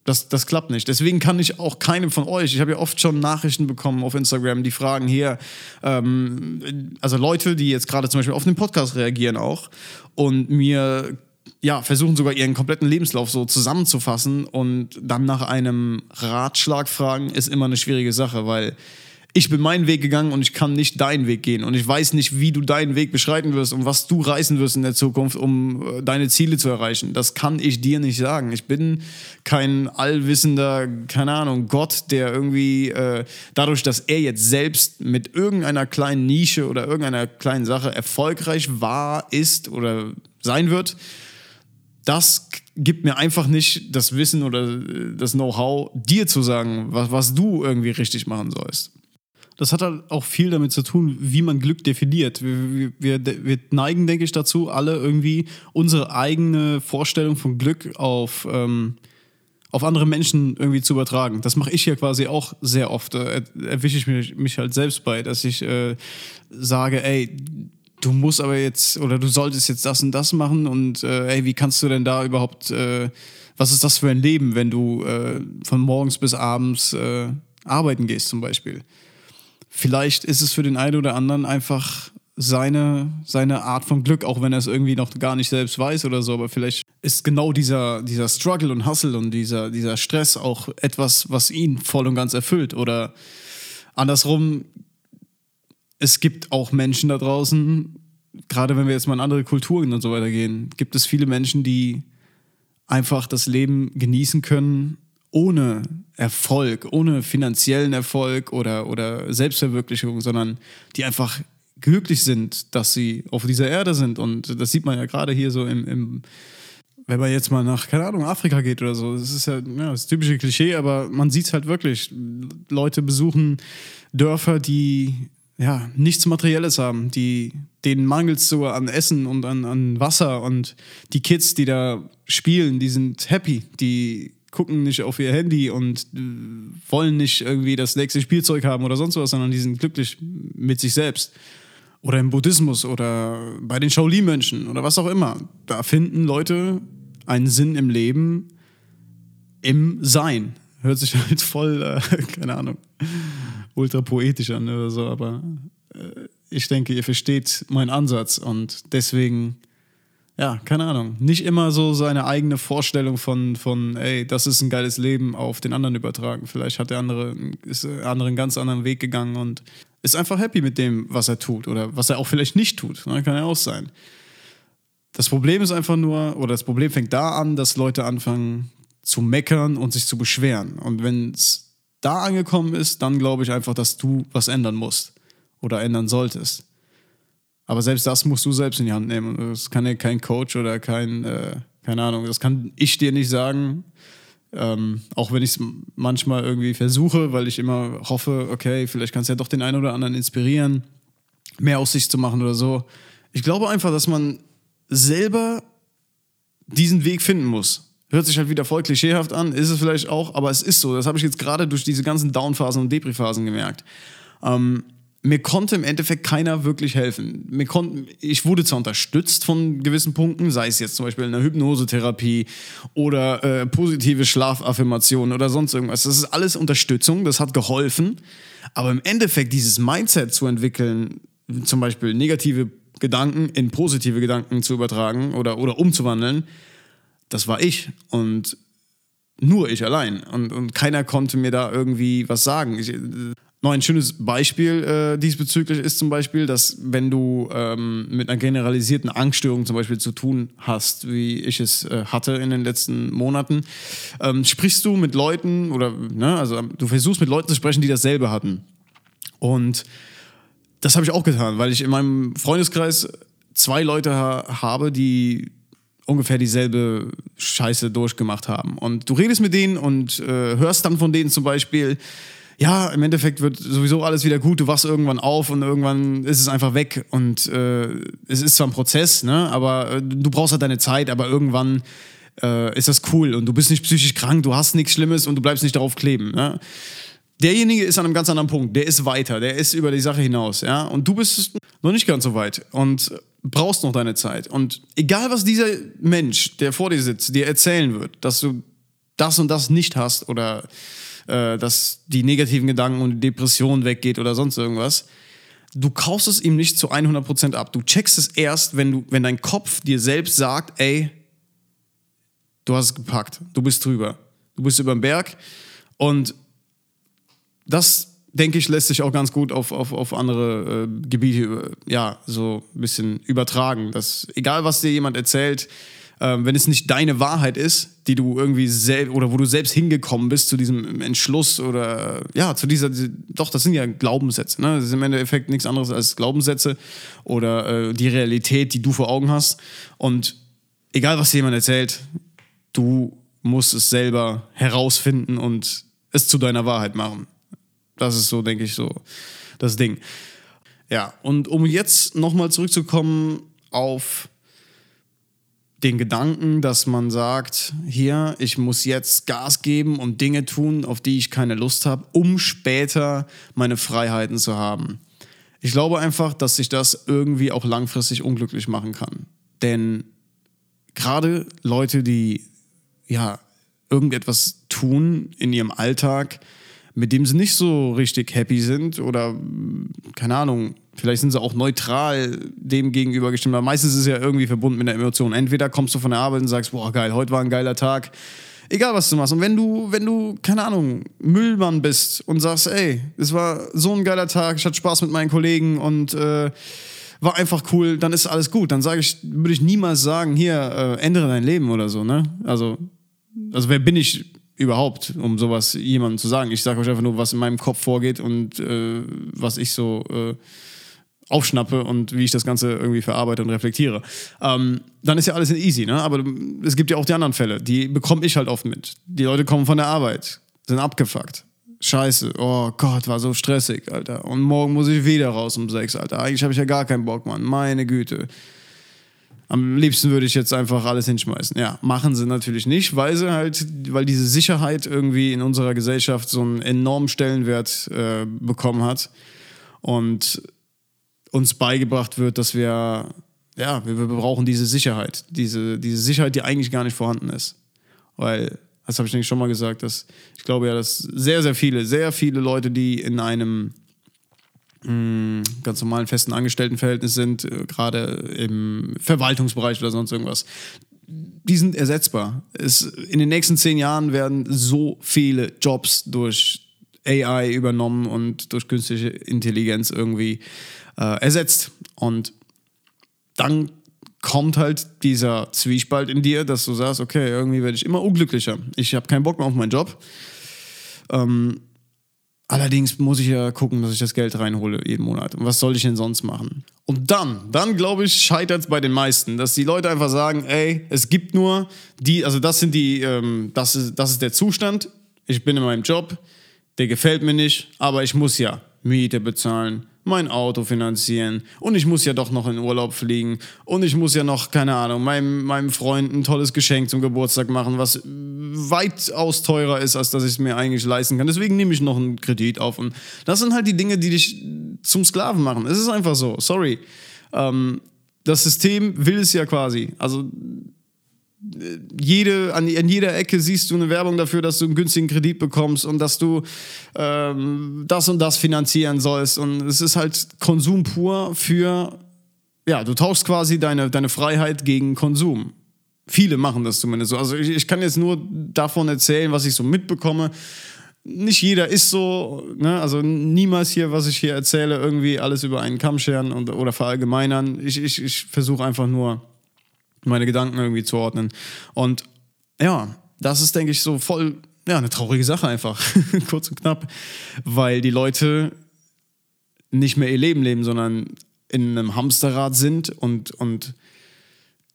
das, das klappt nicht. Deswegen kann ich auch keinem von euch, ich habe ja oft schon Nachrichten bekommen auf Instagram, die fragen hier, ähm, also Leute, die jetzt gerade zum Beispiel auf den Podcast reagieren auch und mir ja, versuchen sogar ihren kompletten Lebenslauf so zusammenzufassen und dann nach einem Ratschlag fragen, ist immer eine schwierige Sache, weil ich bin meinen Weg gegangen und ich kann nicht deinen Weg gehen. Und ich weiß nicht, wie du deinen Weg beschreiten wirst und was du reißen wirst in der Zukunft, um äh, deine Ziele zu erreichen. Das kann ich dir nicht sagen. Ich bin kein allwissender, keine Ahnung, Gott, der irgendwie äh, dadurch, dass er jetzt selbst mit irgendeiner kleinen Nische oder irgendeiner kleinen Sache erfolgreich war, ist oder sein wird, das gibt mir einfach nicht das Wissen oder äh, das Know-how, dir zu sagen, was, was du irgendwie richtig machen sollst das hat halt auch viel damit zu tun, wie man Glück definiert. Wir, wir, wir neigen, denke ich, dazu, alle irgendwie unsere eigene Vorstellung von Glück auf, ähm, auf andere Menschen irgendwie zu übertragen. Das mache ich ja quasi auch sehr oft. Äh, erwische ich mich, mich halt selbst bei, dass ich äh, sage, ey, du musst aber jetzt oder du solltest jetzt das und das machen und äh, ey, wie kannst du denn da überhaupt, äh, was ist das für ein Leben, wenn du äh, von morgens bis abends äh, arbeiten gehst zum Beispiel? vielleicht ist es für den einen oder anderen einfach seine, seine Art von Glück, auch wenn er es irgendwie noch gar nicht selbst weiß oder so, aber vielleicht ist genau dieser, dieser Struggle und Hustle und dieser, dieser Stress auch etwas, was ihn voll und ganz erfüllt. Oder andersrum, es gibt auch Menschen da draußen, gerade wenn wir jetzt mal in andere Kulturen und so weiter gehen, gibt es viele Menschen, die einfach das Leben genießen können ohne Erfolg, ohne finanziellen Erfolg oder, oder Selbstverwirklichung, sondern die einfach glücklich sind, dass sie auf dieser Erde sind. Und das sieht man ja gerade hier so im, im, wenn man jetzt mal nach, keine Ahnung, Afrika geht oder so. Das ist ja, ja das typische Klischee, aber man sieht es halt wirklich. Leute besuchen Dörfer, die ja nichts Materielles haben, die denen mangelt es so an Essen und an, an Wasser und die Kids, die da spielen, die sind happy, die gucken nicht auf ihr Handy und äh, wollen nicht irgendwie das nächste Spielzeug haben oder sonst was, sondern die sind glücklich mit sich selbst. Oder im Buddhismus oder bei den Shaolin-Mönchen oder was auch immer. Da finden Leute einen Sinn im Leben im Sein. Hört sich [LAUGHS] halt voll, äh, keine Ahnung, ultra poetisch an oder so, aber äh, ich denke, ihr versteht meinen Ansatz und deswegen ja, keine Ahnung, nicht immer so seine eigene Vorstellung von, von, ey, das ist ein geiles Leben auf den anderen übertragen. Vielleicht hat der andere, ist der andere einen ganz anderen Weg gegangen und ist einfach happy mit dem, was er tut oder was er auch vielleicht nicht tut. Ne? Kann ja auch sein. Das Problem ist einfach nur, oder das Problem fängt da an, dass Leute anfangen zu meckern und sich zu beschweren. Und wenn es da angekommen ist, dann glaube ich einfach, dass du was ändern musst oder ändern solltest. Aber selbst das musst du selbst in die Hand nehmen. Das kann ja kein Coach oder kein, äh, keine Ahnung, das kann ich dir nicht sagen. Ähm, auch wenn ich es manchmal irgendwie versuche, weil ich immer hoffe, okay, vielleicht kannst du ja doch den einen oder anderen inspirieren, mehr aus sich zu machen oder so. Ich glaube einfach, dass man selber diesen Weg finden muss. Hört sich halt wieder voll klischeehaft an, ist es vielleicht auch, aber es ist so. Das habe ich jetzt gerade durch diese ganzen Downphasen und Depri-Phasen gemerkt. Ähm, mir konnte im Endeffekt keiner wirklich helfen. Mir konnten, ich wurde zwar unterstützt von gewissen Punkten, sei es jetzt zum Beispiel in der Hypnosetherapie oder äh, positive Schlafaffirmationen oder sonst irgendwas. Das ist alles Unterstützung, das hat geholfen. Aber im Endeffekt dieses Mindset zu entwickeln, zum Beispiel negative Gedanken in positive Gedanken zu übertragen oder, oder umzuwandeln, das war ich. Und nur ich allein. Und, und keiner konnte mir da irgendwie was sagen. Ich, noch ein schönes Beispiel äh, diesbezüglich ist zum Beispiel, dass wenn du ähm, mit einer generalisierten Angststörung zum Beispiel zu tun hast, wie ich es äh, hatte in den letzten Monaten, ähm, sprichst du mit Leuten oder ne, also du versuchst mit Leuten zu sprechen, die dasselbe hatten. Und das habe ich auch getan, weil ich in meinem Freundeskreis zwei Leute ha habe, die ungefähr dieselbe Scheiße durchgemacht haben. Und du redest mit denen und äh, hörst dann von denen zum Beispiel, ja, im Endeffekt wird sowieso alles wieder gut, du wachst irgendwann auf und irgendwann ist es einfach weg. Und äh, es ist zwar ein Prozess, ne, aber äh, du brauchst halt deine Zeit, aber irgendwann äh, ist das cool. Und du bist nicht psychisch krank, du hast nichts Schlimmes und du bleibst nicht darauf kleben, ne? Derjenige ist an einem ganz anderen Punkt, der ist weiter, der ist über die Sache hinaus, ja, und du bist noch nicht ganz so weit. Und brauchst noch deine Zeit und egal was dieser Mensch, der vor dir sitzt, dir erzählen wird, dass du das und das nicht hast oder äh, dass die negativen Gedanken und die Depression weggeht oder sonst irgendwas. Du kaufst es ihm nicht zu 100% ab. Du checkst es erst, wenn, du, wenn dein Kopf dir selbst sagt, ey, du hast es gepackt, du bist drüber, du bist über den Berg. Und das, denke ich, lässt sich auch ganz gut auf, auf, auf andere äh, Gebiete, ja, so ein bisschen übertragen. Dass egal, was dir jemand erzählt, ähm, wenn es nicht deine Wahrheit ist, die du irgendwie selbst oder wo du selbst hingekommen bist zu diesem Entschluss oder ja, zu dieser, doch, das sind ja Glaubenssätze, ne? Das ist im Endeffekt nichts anderes als Glaubenssätze oder äh, die Realität, die du vor Augen hast. Und egal, was dir jemand erzählt, du musst es selber herausfinden und es zu deiner Wahrheit machen. Das ist so, denke ich, so das Ding. Ja, und um jetzt nochmal zurückzukommen auf den Gedanken, dass man sagt, hier, ich muss jetzt Gas geben und Dinge tun, auf die ich keine Lust habe, um später meine Freiheiten zu haben. Ich glaube einfach, dass sich das irgendwie auch langfristig unglücklich machen kann. Denn gerade Leute, die ja irgendetwas tun in ihrem Alltag, mit dem sie nicht so richtig happy sind oder keine Ahnung, vielleicht sind sie auch neutral dem gegenüber gestimmt, aber meistens ist es ja irgendwie verbunden mit der Emotion. Entweder kommst du von der Arbeit und sagst, boah, geil, heute war ein geiler Tag. Egal, was du machst. Und wenn du, wenn du, keine Ahnung, Müllmann bist und sagst, ey, es war so ein geiler Tag, ich hatte Spaß mit meinen Kollegen und äh, war einfach cool, dann ist alles gut. Dann sage ich, würde ich niemals sagen, hier, äh, ändere dein Leben oder so, ne? Also, also wer bin ich überhaupt, um sowas jemandem zu sagen? Ich sage euch einfach nur, was in meinem Kopf vorgeht und äh, was ich so äh, aufschnappe und wie ich das Ganze irgendwie verarbeite und reflektiere. Ähm, dann ist ja alles easy, ne? Aber es gibt ja auch die anderen Fälle, die bekomme ich halt oft mit. Die Leute kommen von der Arbeit, sind abgefuckt. Scheiße, oh Gott, war so stressig, Alter. Und morgen muss ich wieder raus um sechs, Alter. Eigentlich habe ich ja gar keinen Bock, Mann. Meine Güte. Am liebsten würde ich jetzt einfach alles hinschmeißen. Ja, machen sie natürlich nicht, weil sie halt, weil diese Sicherheit irgendwie in unserer Gesellschaft so einen enormen Stellenwert äh, bekommen hat. Und uns beigebracht wird, dass wir, ja, wir, wir brauchen diese Sicherheit. Diese, diese Sicherheit, die eigentlich gar nicht vorhanden ist. Weil, das habe ich nämlich schon mal gesagt, dass ich glaube ja, dass sehr, sehr viele, sehr viele Leute, die in einem ganz normalen festen Angestelltenverhältnis sind, äh, gerade im Verwaltungsbereich oder sonst irgendwas, die sind ersetzbar. Es, in den nächsten zehn Jahren werden so viele Jobs durch AI übernommen und durch künstliche Intelligenz irgendwie äh, ersetzt. Und dann kommt halt dieser Zwiespalt in dir, dass du sagst, okay, irgendwie werde ich immer unglücklicher. Ich habe keinen Bock mehr auf meinen Job. Ähm, allerdings muss ich ja gucken, dass ich das Geld reinhole jeden Monat. Und was soll ich denn sonst machen? Und dann, dann glaube ich, scheitert es bei den meisten, dass die Leute einfach sagen, ey, es gibt nur die, also das sind die, ähm, das, ist, das ist der Zustand, ich bin in meinem Job, der gefällt mir nicht, aber ich muss ja Miete bezahlen, mein Auto finanzieren und ich muss ja doch noch in Urlaub fliegen und ich muss ja noch, keine Ahnung, meinem, meinem Freund ein tolles Geschenk zum Geburtstag machen, was weitaus teurer ist, als dass ich es mir eigentlich leisten kann. Deswegen nehme ich noch einen Kredit auf. Und das sind halt die Dinge, die dich zum Sklaven machen. Es ist einfach so, sorry. Ähm, das System will es ja quasi. Also jede, an, an, jeder Ecke siehst du eine Werbung dafür, dass du einen günstigen Kredit bekommst und dass du ähm, das und das finanzieren sollst. Und es ist halt Konsum pur für, ja, du tauschst quasi deine, deine Freiheit gegen Konsum. Viele machen das zumindest so. Also ich, ich kann jetzt nur davon erzählen, was ich so mitbekomme. Nicht jeder ist so, ne? also niemals hier, was ich hier erzähle, irgendwie alles über einen Kamm scheren und, oder verallgemeinern. Ich, ich, ich versuche einfach nur meine Gedanken irgendwie zu ordnen. Und ja, das ist, denke ich, so voll, ja, eine traurige Sache einfach, [LAUGHS] kurz und knapp, weil die Leute nicht mehr ihr Leben leben, sondern in einem Hamsterrad sind und, und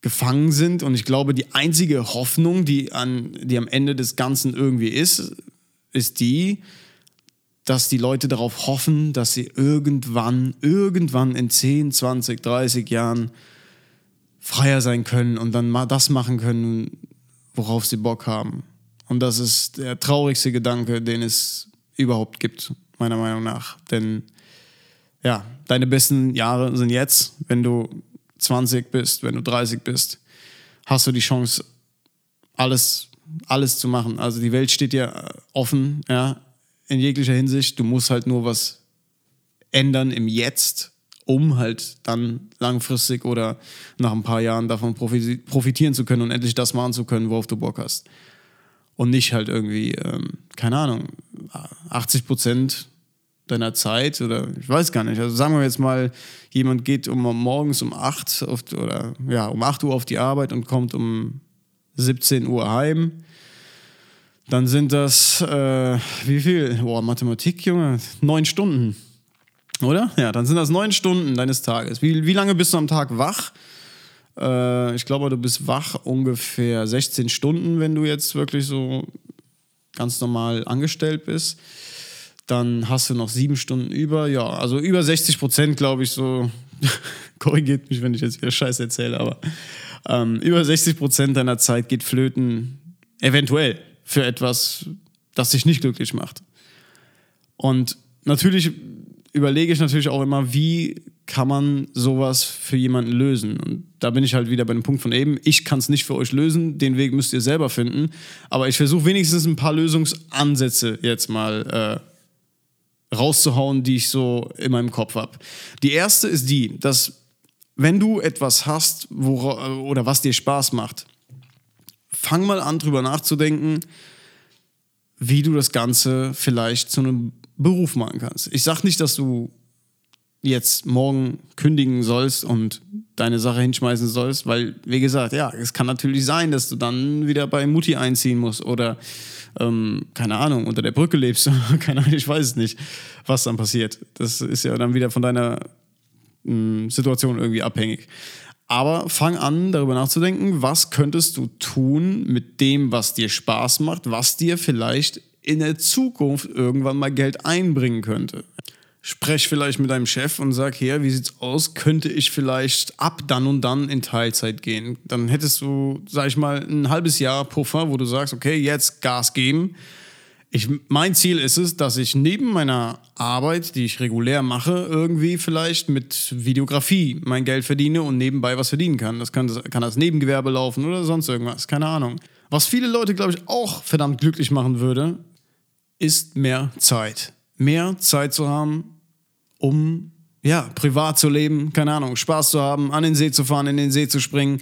gefangen sind. Und ich glaube, die einzige Hoffnung, die, an, die am Ende des Ganzen irgendwie ist, ist die, dass die Leute darauf hoffen, dass sie irgendwann, irgendwann in 10, 20, 30 Jahren freier sein können und dann mal das machen können, worauf sie Bock haben. Und das ist der traurigste Gedanke, den es überhaupt gibt, meiner Meinung nach. Denn ja, deine besten Jahre sind jetzt, wenn du 20 bist, wenn du 30 bist, hast du die Chance, alles, alles zu machen. Also die Welt steht dir offen, ja, in jeglicher Hinsicht. Du musst halt nur was ändern im Jetzt um halt dann langfristig oder nach ein paar Jahren davon profitieren zu können und endlich das machen zu können, worauf du Bock hast. Und nicht halt irgendwie, ähm, keine Ahnung, 80 Prozent deiner Zeit oder ich weiß gar nicht. Also sagen wir jetzt mal, jemand geht um morgens um 8 auf, oder ja, um 8 Uhr auf die Arbeit und kommt um 17 Uhr heim. Dann sind das, äh, wie viel? Boah, Mathematik, Junge, neun Stunden. Oder? Ja, dann sind das neun Stunden deines Tages. Wie, wie lange bist du am Tag wach? Äh, ich glaube, du bist wach ungefähr 16 Stunden, wenn du jetzt wirklich so ganz normal angestellt bist. Dann hast du noch sieben Stunden über. Ja, also über 60 Prozent, glaube ich, so. [LAUGHS] Korrigiert mich, wenn ich jetzt wieder Scheiß erzähle, aber ähm, über 60 Prozent deiner Zeit geht flöten, eventuell, für etwas, das dich nicht glücklich macht. Und natürlich überlege ich natürlich auch immer, wie kann man sowas für jemanden lösen? Und da bin ich halt wieder bei dem Punkt von eben, ich kann es nicht für euch lösen, den Weg müsst ihr selber finden. Aber ich versuche wenigstens ein paar Lösungsansätze jetzt mal äh, rauszuhauen, die ich so in meinem Kopf habe. Die erste ist die, dass wenn du etwas hast, wo, oder was dir Spaß macht, fang mal an, drüber nachzudenken, wie du das Ganze vielleicht zu einem Beruf machen kannst. Ich sage nicht, dass du jetzt morgen kündigen sollst und deine Sache hinschmeißen sollst, weil, wie gesagt, ja, es kann natürlich sein, dass du dann wieder bei Mutti einziehen musst oder, ähm, keine Ahnung, unter der Brücke lebst. [LAUGHS] keine Ahnung, ich weiß es nicht, was dann passiert. Das ist ja dann wieder von deiner ähm, Situation irgendwie abhängig. Aber fang an, darüber nachzudenken, was könntest du tun mit dem, was dir Spaß macht, was dir vielleicht in der Zukunft irgendwann mal Geld einbringen könnte. Sprech vielleicht mit deinem Chef und sag, her, wie sieht's aus? Könnte ich vielleicht ab dann und dann in Teilzeit gehen? Dann hättest du, sag ich mal, ein halbes Jahr Puffer, wo du sagst, okay, jetzt Gas geben. Ich, mein Ziel ist es, dass ich neben meiner Arbeit, die ich regulär mache, irgendwie vielleicht mit Videografie mein Geld verdiene und nebenbei was verdienen kann. Das kann, kann als Nebengewerbe laufen oder sonst irgendwas, keine Ahnung. Was viele Leute, glaube ich, auch verdammt glücklich machen würde, ist mehr Zeit. Mehr Zeit zu haben, um ja, privat zu leben, keine Ahnung, Spaß zu haben, an den See zu fahren, in den See zu springen.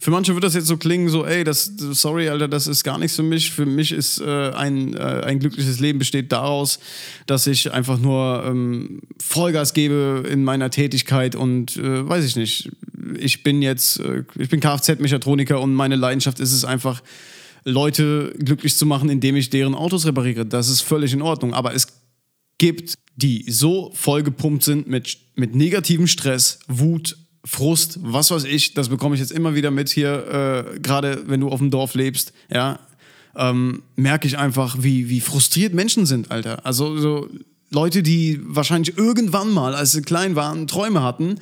Für manche wird das jetzt so klingen, so, ey, das, sorry, Alter, das ist gar nichts für mich. Für mich ist äh, ein, äh, ein glückliches Leben besteht daraus, dass ich einfach nur ähm, Vollgas gebe in meiner Tätigkeit und äh, weiß ich nicht. Ich bin jetzt, äh, ich bin Kfz-Mechatroniker und meine Leidenschaft ist es einfach, Leute glücklich zu machen, indem ich deren Autos repariere. Das ist völlig in Ordnung. Aber es gibt, die so vollgepumpt sind mit, mit negativem Stress, Wut, Frust, was weiß ich, das bekomme ich jetzt immer wieder mit hier, äh, gerade wenn du auf dem Dorf lebst, ja, ähm, merke ich einfach, wie, wie frustriert Menschen sind, Alter. Also so Leute, die wahrscheinlich irgendwann mal, als sie klein waren, Träume hatten,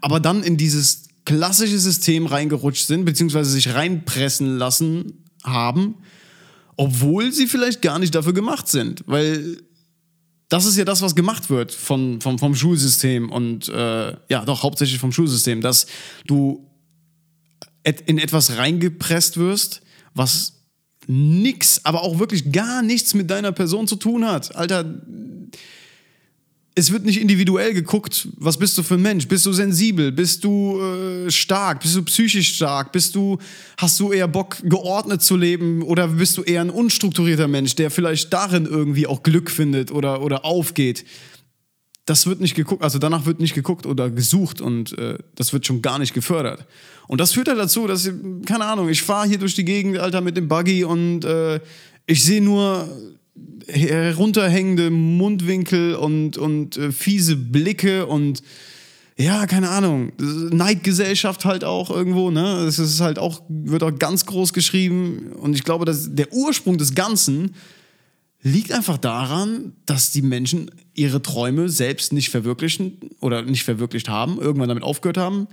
aber dann in dieses klassische System reingerutscht sind, beziehungsweise sich reinpressen lassen haben, obwohl sie vielleicht gar nicht dafür gemacht sind. Weil das ist ja das, was gemacht wird von, vom, vom Schulsystem und äh, ja, doch hauptsächlich vom Schulsystem, dass du in etwas reingepresst wirst, was nix, aber auch wirklich gar nichts mit deiner Person zu tun hat. Alter, es wird nicht individuell geguckt, was bist du für ein Mensch? Bist du sensibel? Bist du äh, stark? Bist du psychisch stark? Bist du, hast du eher Bock, geordnet zu leben? Oder bist du eher ein unstrukturierter Mensch, der vielleicht darin irgendwie auch Glück findet oder, oder aufgeht? Das wird nicht geguckt, also danach wird nicht geguckt oder gesucht und äh, das wird schon gar nicht gefördert. Und das führt halt dazu, dass, keine Ahnung, ich fahre hier durch die Gegend, Alter, mit dem Buggy und äh, ich sehe nur herunterhängende Mundwinkel und, und äh, fiese Blicke und ja, keine Ahnung, Neidgesellschaft halt auch irgendwo, ne? Es ist halt auch, wird auch ganz groß geschrieben. Und ich glaube, dass der Ursprung des Ganzen liegt einfach daran, dass die Menschen ihre Träume selbst nicht verwirklichen oder nicht verwirklicht haben, irgendwann damit aufgehört haben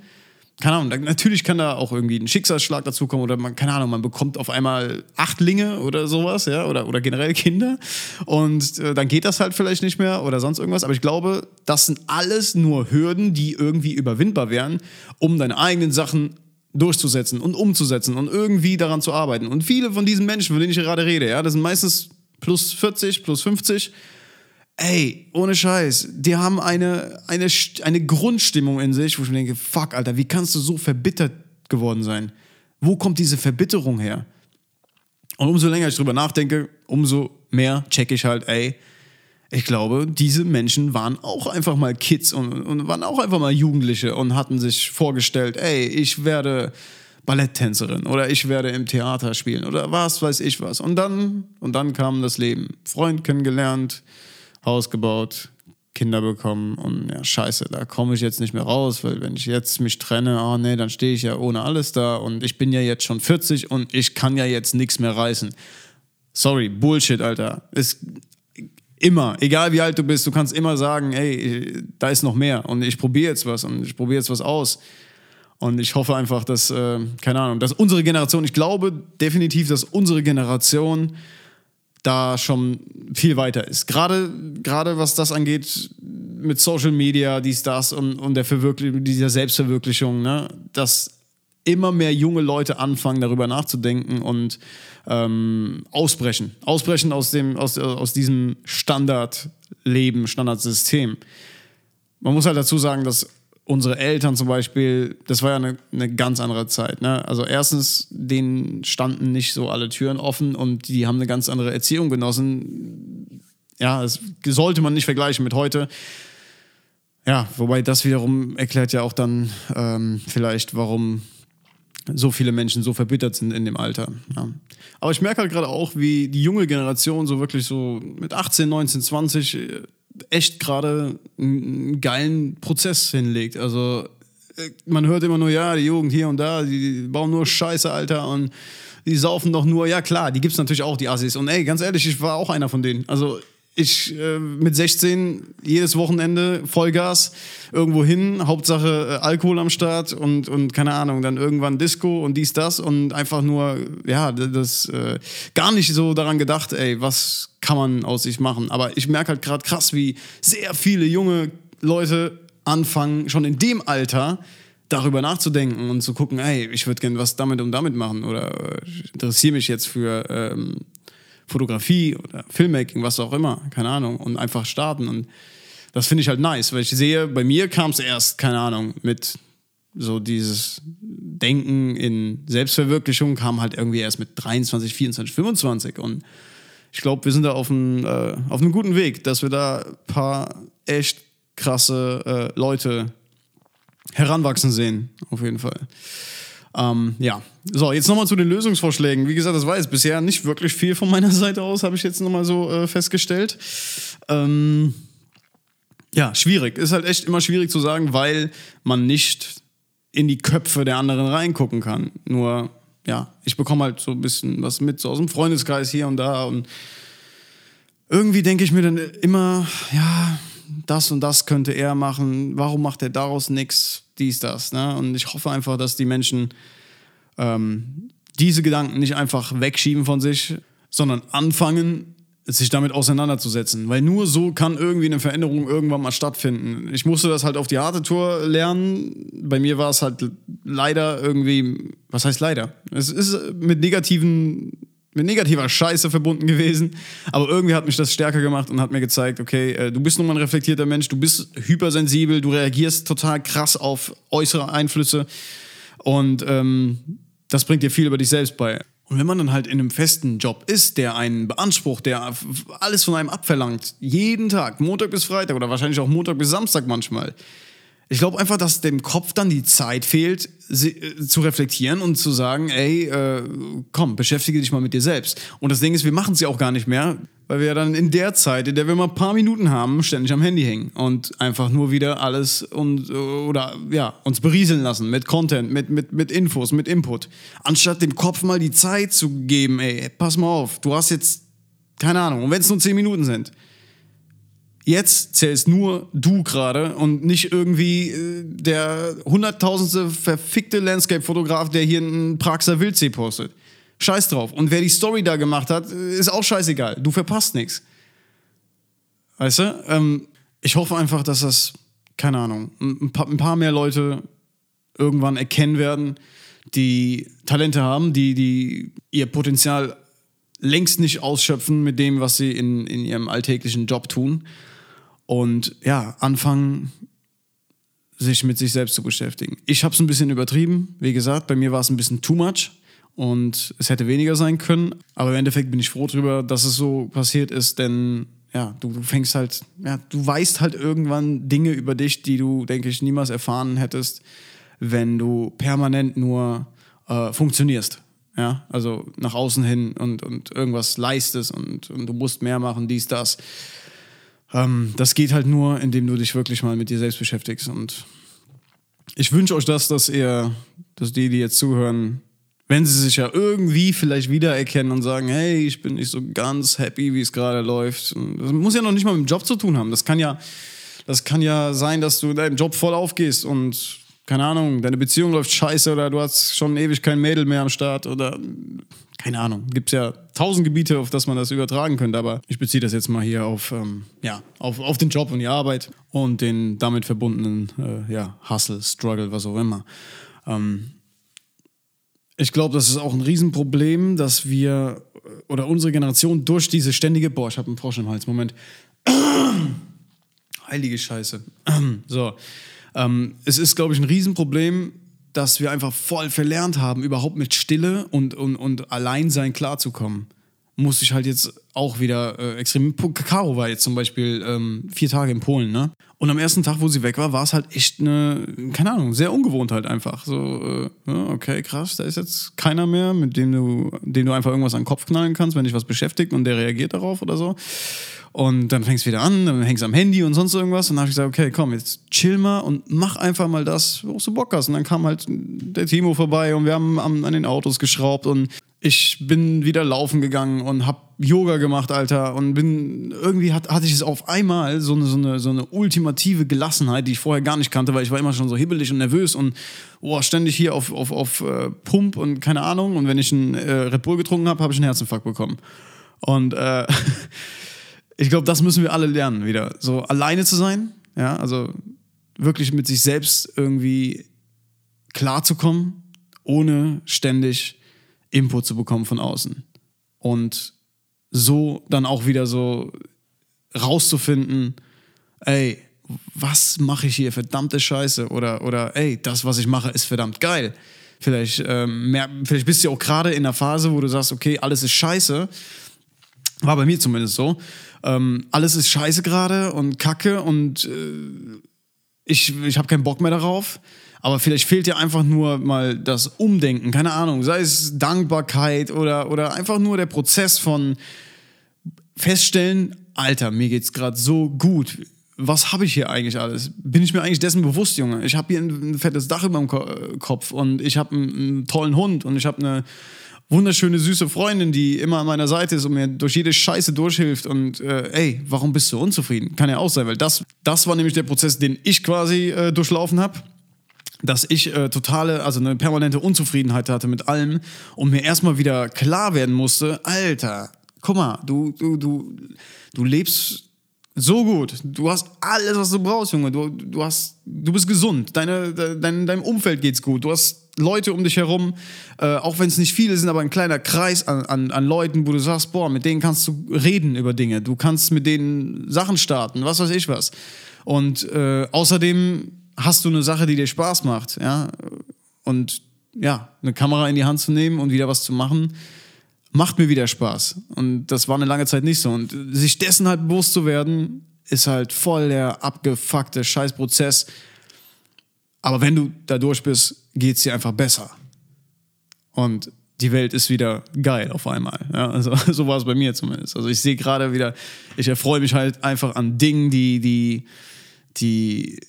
keine Ahnung, natürlich kann da auch irgendwie ein Schicksalsschlag dazukommen oder man, keine Ahnung, man bekommt auf einmal Achtlinge oder sowas, ja, oder, oder generell Kinder und äh, dann geht das halt vielleicht nicht mehr oder sonst irgendwas. Aber ich glaube, das sind alles nur Hürden, die irgendwie überwindbar wären, um deine eigenen Sachen durchzusetzen und umzusetzen und irgendwie daran zu arbeiten. Und viele von diesen Menschen, von denen ich gerade rede, ja, das sind meistens plus 40, plus 50 ey, ohne Scheiß, die haben eine, eine, eine Grundstimmung in sich, wo ich mir denke, fuck, Alter, wie kannst du so verbittert geworden sein? Wo kommt diese Verbitterung her? Und umso länger ich drüber nachdenke, umso mehr checke ich halt, ey, ich glaube, diese Menschen waren auch einfach mal Kids und, und waren auch einfach mal Jugendliche und hatten sich vorgestellt, ey, ich werde Balletttänzerin oder ich werde im Theater spielen oder was weiß ich was. Und dann, und dann kam das Leben. Freund kennengelernt, Haus gebaut, Kinder bekommen und ja, scheiße, da komme ich jetzt nicht mehr raus, weil wenn ich jetzt mich trenne, oh nee, dann stehe ich ja ohne alles da und ich bin ja jetzt schon 40 und ich kann ja jetzt nichts mehr reißen. Sorry, Bullshit, Alter. Ist immer, egal wie alt du bist, du kannst immer sagen, ey, da ist noch mehr und ich probiere jetzt was und ich probiere jetzt was aus. Und ich hoffe einfach, dass, äh, keine Ahnung, dass unsere Generation, ich glaube definitiv, dass unsere Generation da schon viel weiter ist. Gerade, gerade was das angeht mit Social Media, dies, das und, und der Verwirklichung, dieser Selbstverwirklichung, ne? dass immer mehr junge Leute anfangen, darüber nachzudenken und ähm, ausbrechen. Ausbrechen aus, dem, aus, aus diesem Standardleben, Standardsystem. Man muss halt dazu sagen, dass unsere Eltern zum Beispiel, das war ja eine, eine ganz andere Zeit. Ne? Also erstens, denen standen nicht so alle Türen offen und die haben eine ganz andere Erziehung genossen. Ja, das sollte man nicht vergleichen mit heute. Ja, wobei das wiederum erklärt ja auch dann ähm, vielleicht, warum so viele Menschen so verbittert sind in dem Alter. Ja. Aber ich merke halt gerade auch, wie die junge Generation so wirklich so mit 18, 19, 20 echt gerade einen geilen Prozess hinlegt. Also äh, man hört immer nur, ja, die Jugend hier und da, die bauen nur Scheiße, Alter, und die saufen doch nur, ja klar, die gibt es natürlich auch, die Assis. Und ey, ganz ehrlich, ich war auch einer von denen. Also ich äh, mit 16 jedes Wochenende Vollgas irgendwo hin, Hauptsache äh, Alkohol am Start und, und keine Ahnung, dann irgendwann Disco und dies, das und einfach nur, ja, das äh, gar nicht so daran gedacht, ey, was kann man aus sich machen. Aber ich merke halt gerade krass, wie sehr viele junge Leute anfangen, schon in dem Alter darüber nachzudenken und zu gucken, ey, ich würde gerne was damit und damit machen oder ich interessiere mich jetzt für ähm, Fotografie oder Filmmaking, was auch immer, keine Ahnung, und einfach starten. Und das finde ich halt nice, weil ich sehe, bei mir kam es erst, keine Ahnung, mit so dieses Denken in Selbstverwirklichung kam halt irgendwie erst mit 23, 24, 25 und ich glaube, wir sind da auf, ein, äh, auf einem guten Weg, dass wir da ein paar echt krasse äh, Leute heranwachsen sehen, auf jeden Fall. Ähm, ja, so, jetzt nochmal zu den Lösungsvorschlägen. Wie gesagt, das war jetzt bisher nicht wirklich viel von meiner [LAUGHS] Seite aus, habe ich jetzt nochmal so äh, festgestellt. Ähm, ja, schwierig. Ist halt echt immer schwierig zu sagen, weil man nicht in die Köpfe der anderen reingucken kann. Nur, ja, ich bekomme halt so ein bisschen was mit, so aus dem Freundeskreis hier und da und irgendwie denke ich mir dann immer, ja, das und das könnte er machen, warum macht er daraus nichts, dies, das. Ne? Und ich hoffe einfach, dass die Menschen ähm, diese Gedanken nicht einfach wegschieben von sich, sondern anfangen, sich damit auseinanderzusetzen. Weil nur so kann irgendwie eine Veränderung irgendwann mal stattfinden. Ich musste das halt auf die harte Tour lernen. Bei mir war es halt leider irgendwie, was heißt leider? Es ist mit negativen mit negativer Scheiße verbunden gewesen. Aber irgendwie hat mich das stärker gemacht und hat mir gezeigt, okay, äh, du bist nun mal ein reflektierter Mensch, du bist hypersensibel, du reagierst total krass auf äußere Einflüsse und ähm, das bringt dir viel über dich selbst bei. Und wenn man dann halt in einem festen Job ist, der einen beansprucht, der alles von einem abverlangt, jeden Tag, Montag bis Freitag oder wahrscheinlich auch Montag bis Samstag manchmal, ich glaube einfach, dass dem Kopf dann die Zeit fehlt, sie, äh, zu reflektieren und zu sagen, ey, äh, komm, beschäftige dich mal mit dir selbst. Und das Ding ist, wir machen es ja auch gar nicht mehr, weil wir ja dann in der Zeit, in der wir mal ein paar Minuten haben, ständig am Handy hängen und einfach nur wieder alles und äh, oder ja, uns berieseln lassen mit Content, mit, mit, mit Infos, mit Input. Anstatt dem Kopf mal die Zeit zu geben, ey, pass mal auf, du hast jetzt, keine Ahnung, und wenn es nur zehn Minuten sind, Jetzt zählst nur du gerade und nicht irgendwie äh, der hunderttausendste verfickte Landscape-Fotograf, der hier einen Praxer Wildsee postet. Scheiß drauf. Und wer die Story da gemacht hat, äh, ist auch scheißegal. Du verpasst nichts. Weißt du? Ähm, ich hoffe einfach, dass das, keine Ahnung, ein paar, ein paar mehr Leute irgendwann erkennen werden, die Talente haben, die, die ihr Potenzial längst nicht ausschöpfen mit dem, was sie in, in ihrem alltäglichen Job tun und ja, anfangen, sich mit sich selbst zu beschäftigen. Ich habe es ein bisschen übertrieben. Wie gesagt, bei mir war es ein bisschen too much und es hätte weniger sein können. Aber im Endeffekt bin ich froh darüber, dass es so passiert ist, denn ja, du, du fängst halt, ja, du weißt halt irgendwann Dinge über dich, die du, denke ich, niemals erfahren hättest, wenn du permanent nur äh, funktionierst. Ja, also nach außen hin und, und irgendwas leistest und, und du musst mehr machen, dies, das. Ähm, das geht halt nur, indem du dich wirklich mal mit dir selbst beschäftigst. Und ich wünsche euch das, dass ihr, dass die, die jetzt zuhören, wenn sie sich ja irgendwie vielleicht wiedererkennen und sagen, hey, ich bin nicht so ganz happy, wie es gerade läuft. Das muss ja noch nicht mal mit dem Job zu tun haben. Das kann ja, das kann ja sein, dass du in deinem Job voll aufgehst und keine Ahnung, deine Beziehung läuft scheiße oder du hast schon ewig kein Mädel mehr am Start oder keine Ahnung. Gibt es ja tausend Gebiete, auf das man das übertragen könnte, aber ich beziehe das jetzt mal hier auf, ähm, ja, auf, auf den Job und die Arbeit und den damit verbundenen äh, ja, Hustle, Struggle, was auch immer. Ähm, ich glaube, das ist auch ein Riesenproblem, dass wir oder unsere Generation durch diese ständige, boah, ich habe einen Frosch im Hals, Moment. [COUGHS] Heilige Scheiße. [COUGHS] so, ähm, es ist, glaube ich, ein Riesenproblem, dass wir einfach voll verlernt haben, überhaupt mit Stille und, und, und Alleinsein klarzukommen. Muss ich halt jetzt auch wieder äh, extrem. Caro war jetzt zum Beispiel ähm, vier Tage in Polen, ne? Und am ersten Tag, wo sie weg war, war es halt echt eine, keine Ahnung, sehr ungewohnt halt einfach. So, äh, okay, krass, da ist jetzt keiner mehr, mit dem du, dem du einfach irgendwas an den Kopf knallen kannst, wenn dich was beschäftigt und der reagiert darauf oder so. Und dann fängst du wieder an, dann hängst du am Handy und sonst irgendwas. Und dann habe ich gesagt, okay, komm, jetzt chill mal und mach einfach mal das, worauf du Bock hast. Und dann kam halt der Timo vorbei und wir haben an, an den Autos geschraubt und ich bin wieder laufen gegangen und hab Yoga gemacht, Alter. Und bin, irgendwie hat, hatte ich es auf einmal so eine, so, eine, so eine ultimative Gelassenheit, die ich vorher gar nicht kannte, weil ich war immer schon so hibbelig und nervös und oh, ständig hier auf, auf, auf uh, Pump und keine Ahnung. Und wenn ich einen äh, Red Bull getrunken habe, habe ich einen Herzinfarkt bekommen. Und äh, [LAUGHS] ich glaube, das müssen wir alle lernen wieder. So alleine zu sein, ja, also wirklich mit sich selbst irgendwie klarzukommen, ohne ständig Input zu bekommen von außen. Und so dann auch wieder so rauszufinden, ey, was mache ich hier? Verdammte Scheiße. Oder, oder ey, das, was ich mache, ist verdammt geil. Vielleicht, ähm, mehr, vielleicht bist du auch gerade in der Phase, wo du sagst, okay, alles ist scheiße. War bei mir zumindest so ähm, alles ist scheiße gerade und kacke und äh, ich, ich habe keinen Bock mehr darauf. Aber vielleicht fehlt dir einfach nur mal das Umdenken, keine Ahnung, sei es Dankbarkeit oder, oder einfach nur der Prozess von feststellen, Alter, mir geht's gerade so gut. Was habe ich hier eigentlich alles? Bin ich mir eigentlich dessen bewusst, Junge? Ich habe hier ein, fettes Dach über dem Ko Kopf und ich habe einen, einen, tollen Hund und ich habe eine wunderschöne, süße Freundin, die immer an meiner Seite ist und mir durch jede Scheiße durchhilft. Und äh, ey, warum bist du unzufrieden? Kann ja auch sein, weil das, das war nämlich der Prozess, den ich quasi äh, durchlaufen habe. Dass ich äh, totale, also eine permanente Unzufriedenheit hatte mit allem und mir erstmal wieder klar werden musste, Alter, guck mal, du, du, du, du lebst so gut. Du hast alles, was du brauchst, Junge. Du, du, hast, du bist gesund. Deine, dein, deinem Umfeld geht's gut. Du hast Leute um dich herum, äh, auch wenn es nicht viele sind, aber ein kleiner Kreis an, an, an Leuten, wo du sagst, boah, mit denen kannst du reden über Dinge. Du kannst mit denen Sachen starten, was weiß ich was. Und äh, außerdem hast du eine Sache, die dir Spaß macht, ja. Und ja, eine Kamera in die Hand zu nehmen und wieder was zu machen, macht mir wieder Spaß. Und das war eine lange Zeit nicht so. Und sich dessen halt bewusst zu werden, ist halt voll der abgefuckte Scheißprozess. Aber wenn du da durch bist, geht es dir einfach besser. Und die Welt ist wieder geil auf einmal. Ja, also, [LAUGHS] so war es bei mir zumindest. Also ich sehe gerade wieder, ich erfreue mich halt einfach an Dingen, die, die, die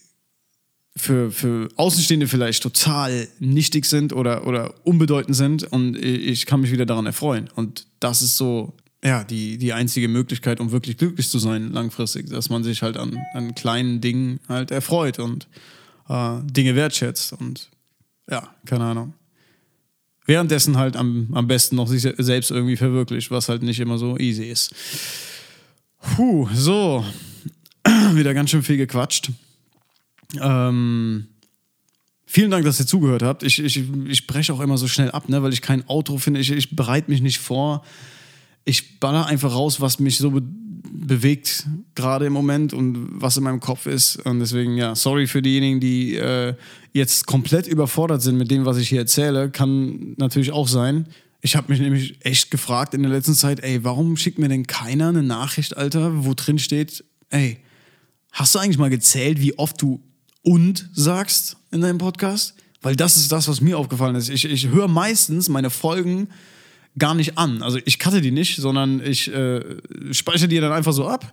für, für Außenstehende vielleicht total nichtig sind oder, oder unbedeutend sind und ich kann mich wieder daran erfreuen. Und das ist so, ja, die, die einzige Möglichkeit, um wirklich glücklich zu sein langfristig, dass man sich halt an, an kleinen Dingen halt erfreut und äh, Dinge wertschätzt und ja, keine Ahnung. Währenddessen halt am, am besten noch sich selbst irgendwie verwirklicht, was halt nicht immer so easy ist. Puh, so. [CLEARS THROAT] Wieder ganz schön viel gequatscht. Ähm, vielen Dank, dass ihr zugehört habt. Ich, ich, ich breche auch immer so schnell ab, ne, weil ich kein Outro finde. Ich, ich bereite mich nicht vor. Ich baller einfach raus, was mich so be bewegt, gerade im Moment und was in meinem Kopf ist. Und deswegen, ja, sorry für diejenigen, die äh, jetzt komplett überfordert sind mit dem, was ich hier erzähle. Kann natürlich auch sein. Ich habe mich nämlich echt gefragt in der letzten Zeit, ey, warum schickt mir denn keiner eine Nachricht, Alter, wo drin steht, ey, hast du eigentlich mal gezählt, wie oft du und sagst in deinem Podcast? Weil das ist das, was mir aufgefallen ist. Ich, ich höre meistens meine Folgen gar nicht an. Also ich cutte die nicht, sondern ich äh, speichere die dann einfach so ab.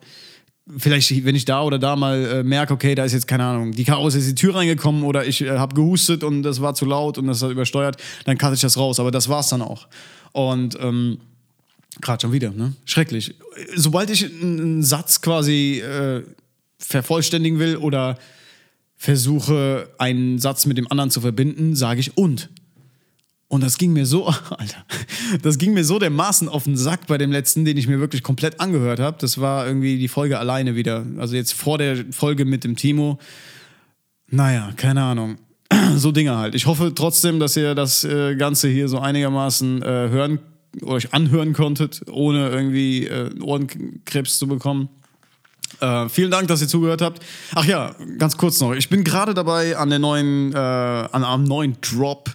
Vielleicht, wenn ich da oder da mal äh, merke, okay, da ist jetzt keine Ahnung, die Chaos ist in die Tür reingekommen oder ich äh, habe gehustet und das war zu laut und das hat übersteuert, dann cutte ich das raus. Aber das war's dann auch. Und ähm, gerade schon wieder, ne? Schrecklich. Sobald ich einen Satz quasi äh, vervollständigen will oder versuche, einen Satz mit dem anderen zu verbinden, sage ich und. Und das ging mir so, [LAUGHS] Alter, das ging mir so dermaßen auf den Sack bei dem letzten, den ich mir wirklich komplett angehört habe. Das war irgendwie die Folge alleine wieder. Also jetzt vor der Folge mit dem Timo. Naja, keine Ahnung. [CLEARS THROAT] So Dinge halt. Ich hoffe trotzdem, dass ihr das äh, Ganze hier so einigermaßen äh, hören euch anhören konntet, ohne irgendwie äh, Ohrenkrebs zu bekommen. Äh, vielen Dank, dass ihr zugehört habt. Ach ja, ganz kurz noch. Ich bin gerade dabei an der neuen, äh, an einem neuen Drop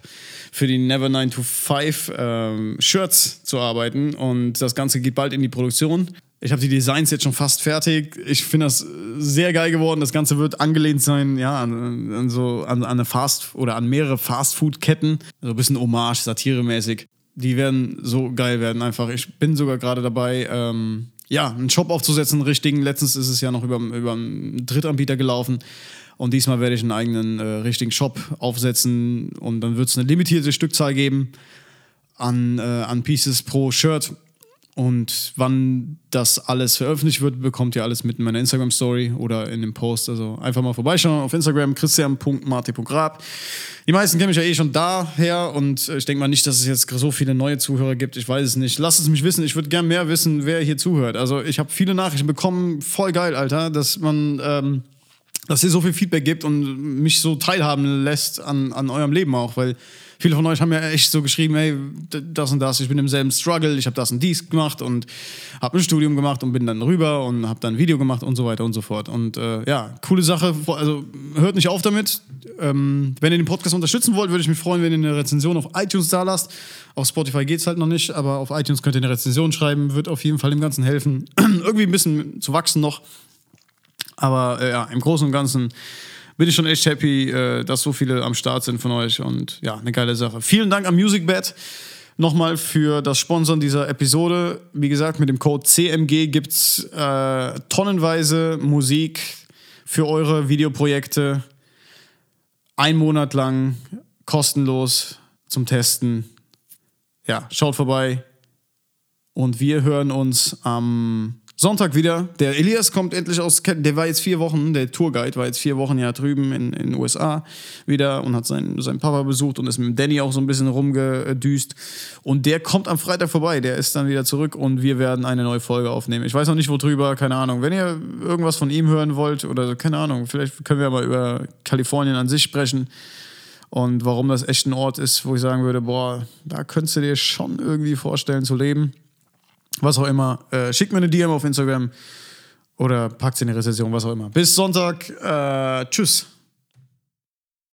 für die Never 9 to 5 ähm, Shirts zu arbeiten und das Ganze geht bald in die Produktion. Ich habe die Designs jetzt schon fast fertig. Ich finde das sehr geil geworden. Das Ganze wird angelehnt sein, ja, an, an so an, an eine Fast oder an mehrere Fastfood-Ketten. So ein bisschen Hommage, satiremäßig. Die werden so geil werden einfach. Ich bin sogar gerade dabei, ähm, ja, einen Shop aufzusetzen, einen richtigen. Letztens ist es ja noch über, über einen Drittanbieter gelaufen. Und diesmal werde ich einen eigenen äh, richtigen Shop aufsetzen und dann wird es eine limitierte Stückzahl geben an, äh, an Pieces pro Shirt. Und wann das alles veröffentlicht wird, bekommt ihr alles mit in meiner Instagram-Story oder in dem Post. Also einfach mal vorbeischauen auf Instagram, christian.marti.grab. Die meisten kennen mich ja eh schon daher und ich denke mal nicht, dass es jetzt so viele neue Zuhörer gibt. Ich weiß es nicht. Lasst es mich wissen. Ich würde gerne mehr wissen, wer hier zuhört. Also ich habe viele Nachrichten bekommen. Voll geil, Alter, dass man... Ähm, dass ihr so viel Feedback gibt und mich so teilhaben lässt an, an eurem Leben auch, weil viele von euch haben ja echt so geschrieben, hey, das und das, ich bin im selben Struggle, ich habe das und dies gemacht und habe ein Studium gemacht und bin dann rüber und habe dann ein Video gemacht und so weiter und so fort. Und äh, ja, coole Sache, also hört nicht auf damit. Ähm, wenn ihr den Podcast unterstützen wollt, würde ich mich freuen, wenn ihr eine Rezension auf iTunes da lasst. Auf Spotify geht es halt noch nicht, aber auf iTunes könnt ihr eine Rezension schreiben, wird auf jeden Fall dem Ganzen helfen, [CLEARS THROAT] irgendwie ein bisschen zu wachsen noch. Aber äh, ja, im Großen und Ganzen bin ich schon echt happy, äh, dass so viele am Start sind von euch und ja, eine geile Sache. Vielen Dank an MusicBed nochmal für das Sponsoren dieser Episode. Wie gesagt, mit dem Code CMG gibt es äh, tonnenweise Musik für eure Videoprojekte. Ein Monat lang kostenlos zum Testen. ja, schaut vorbei. Und wir hören uns am Sonntag wieder. Der Elias kommt endlich aus, der war jetzt vier Wochen, der Tourguide war jetzt vier Wochen ja drüben in den USA wieder und hat seinen, seinen Papa besucht und ist mit Danny auch so ein bisschen rumgedüst. Und der kommt am Freitag vorbei, der ist dann wieder zurück und wir werden eine neue Folge aufnehmen. Ich weiß noch nicht, worüber, keine Ahnung. Wenn ihr irgendwas von ihm hören wollt oder keine Ahnung, vielleicht können wir mal über Kalifornien an sich sprechen und warum das echt ein Ort ist, wo ich sagen würde, boah, da könntest du dir schon irgendwie vorstellen zu leben was auch immer. Äh, schickt mir eine DM auf Instagram oder packt sie in die Rezession, was auch immer. Bis Sonntag. Äh, tschüss.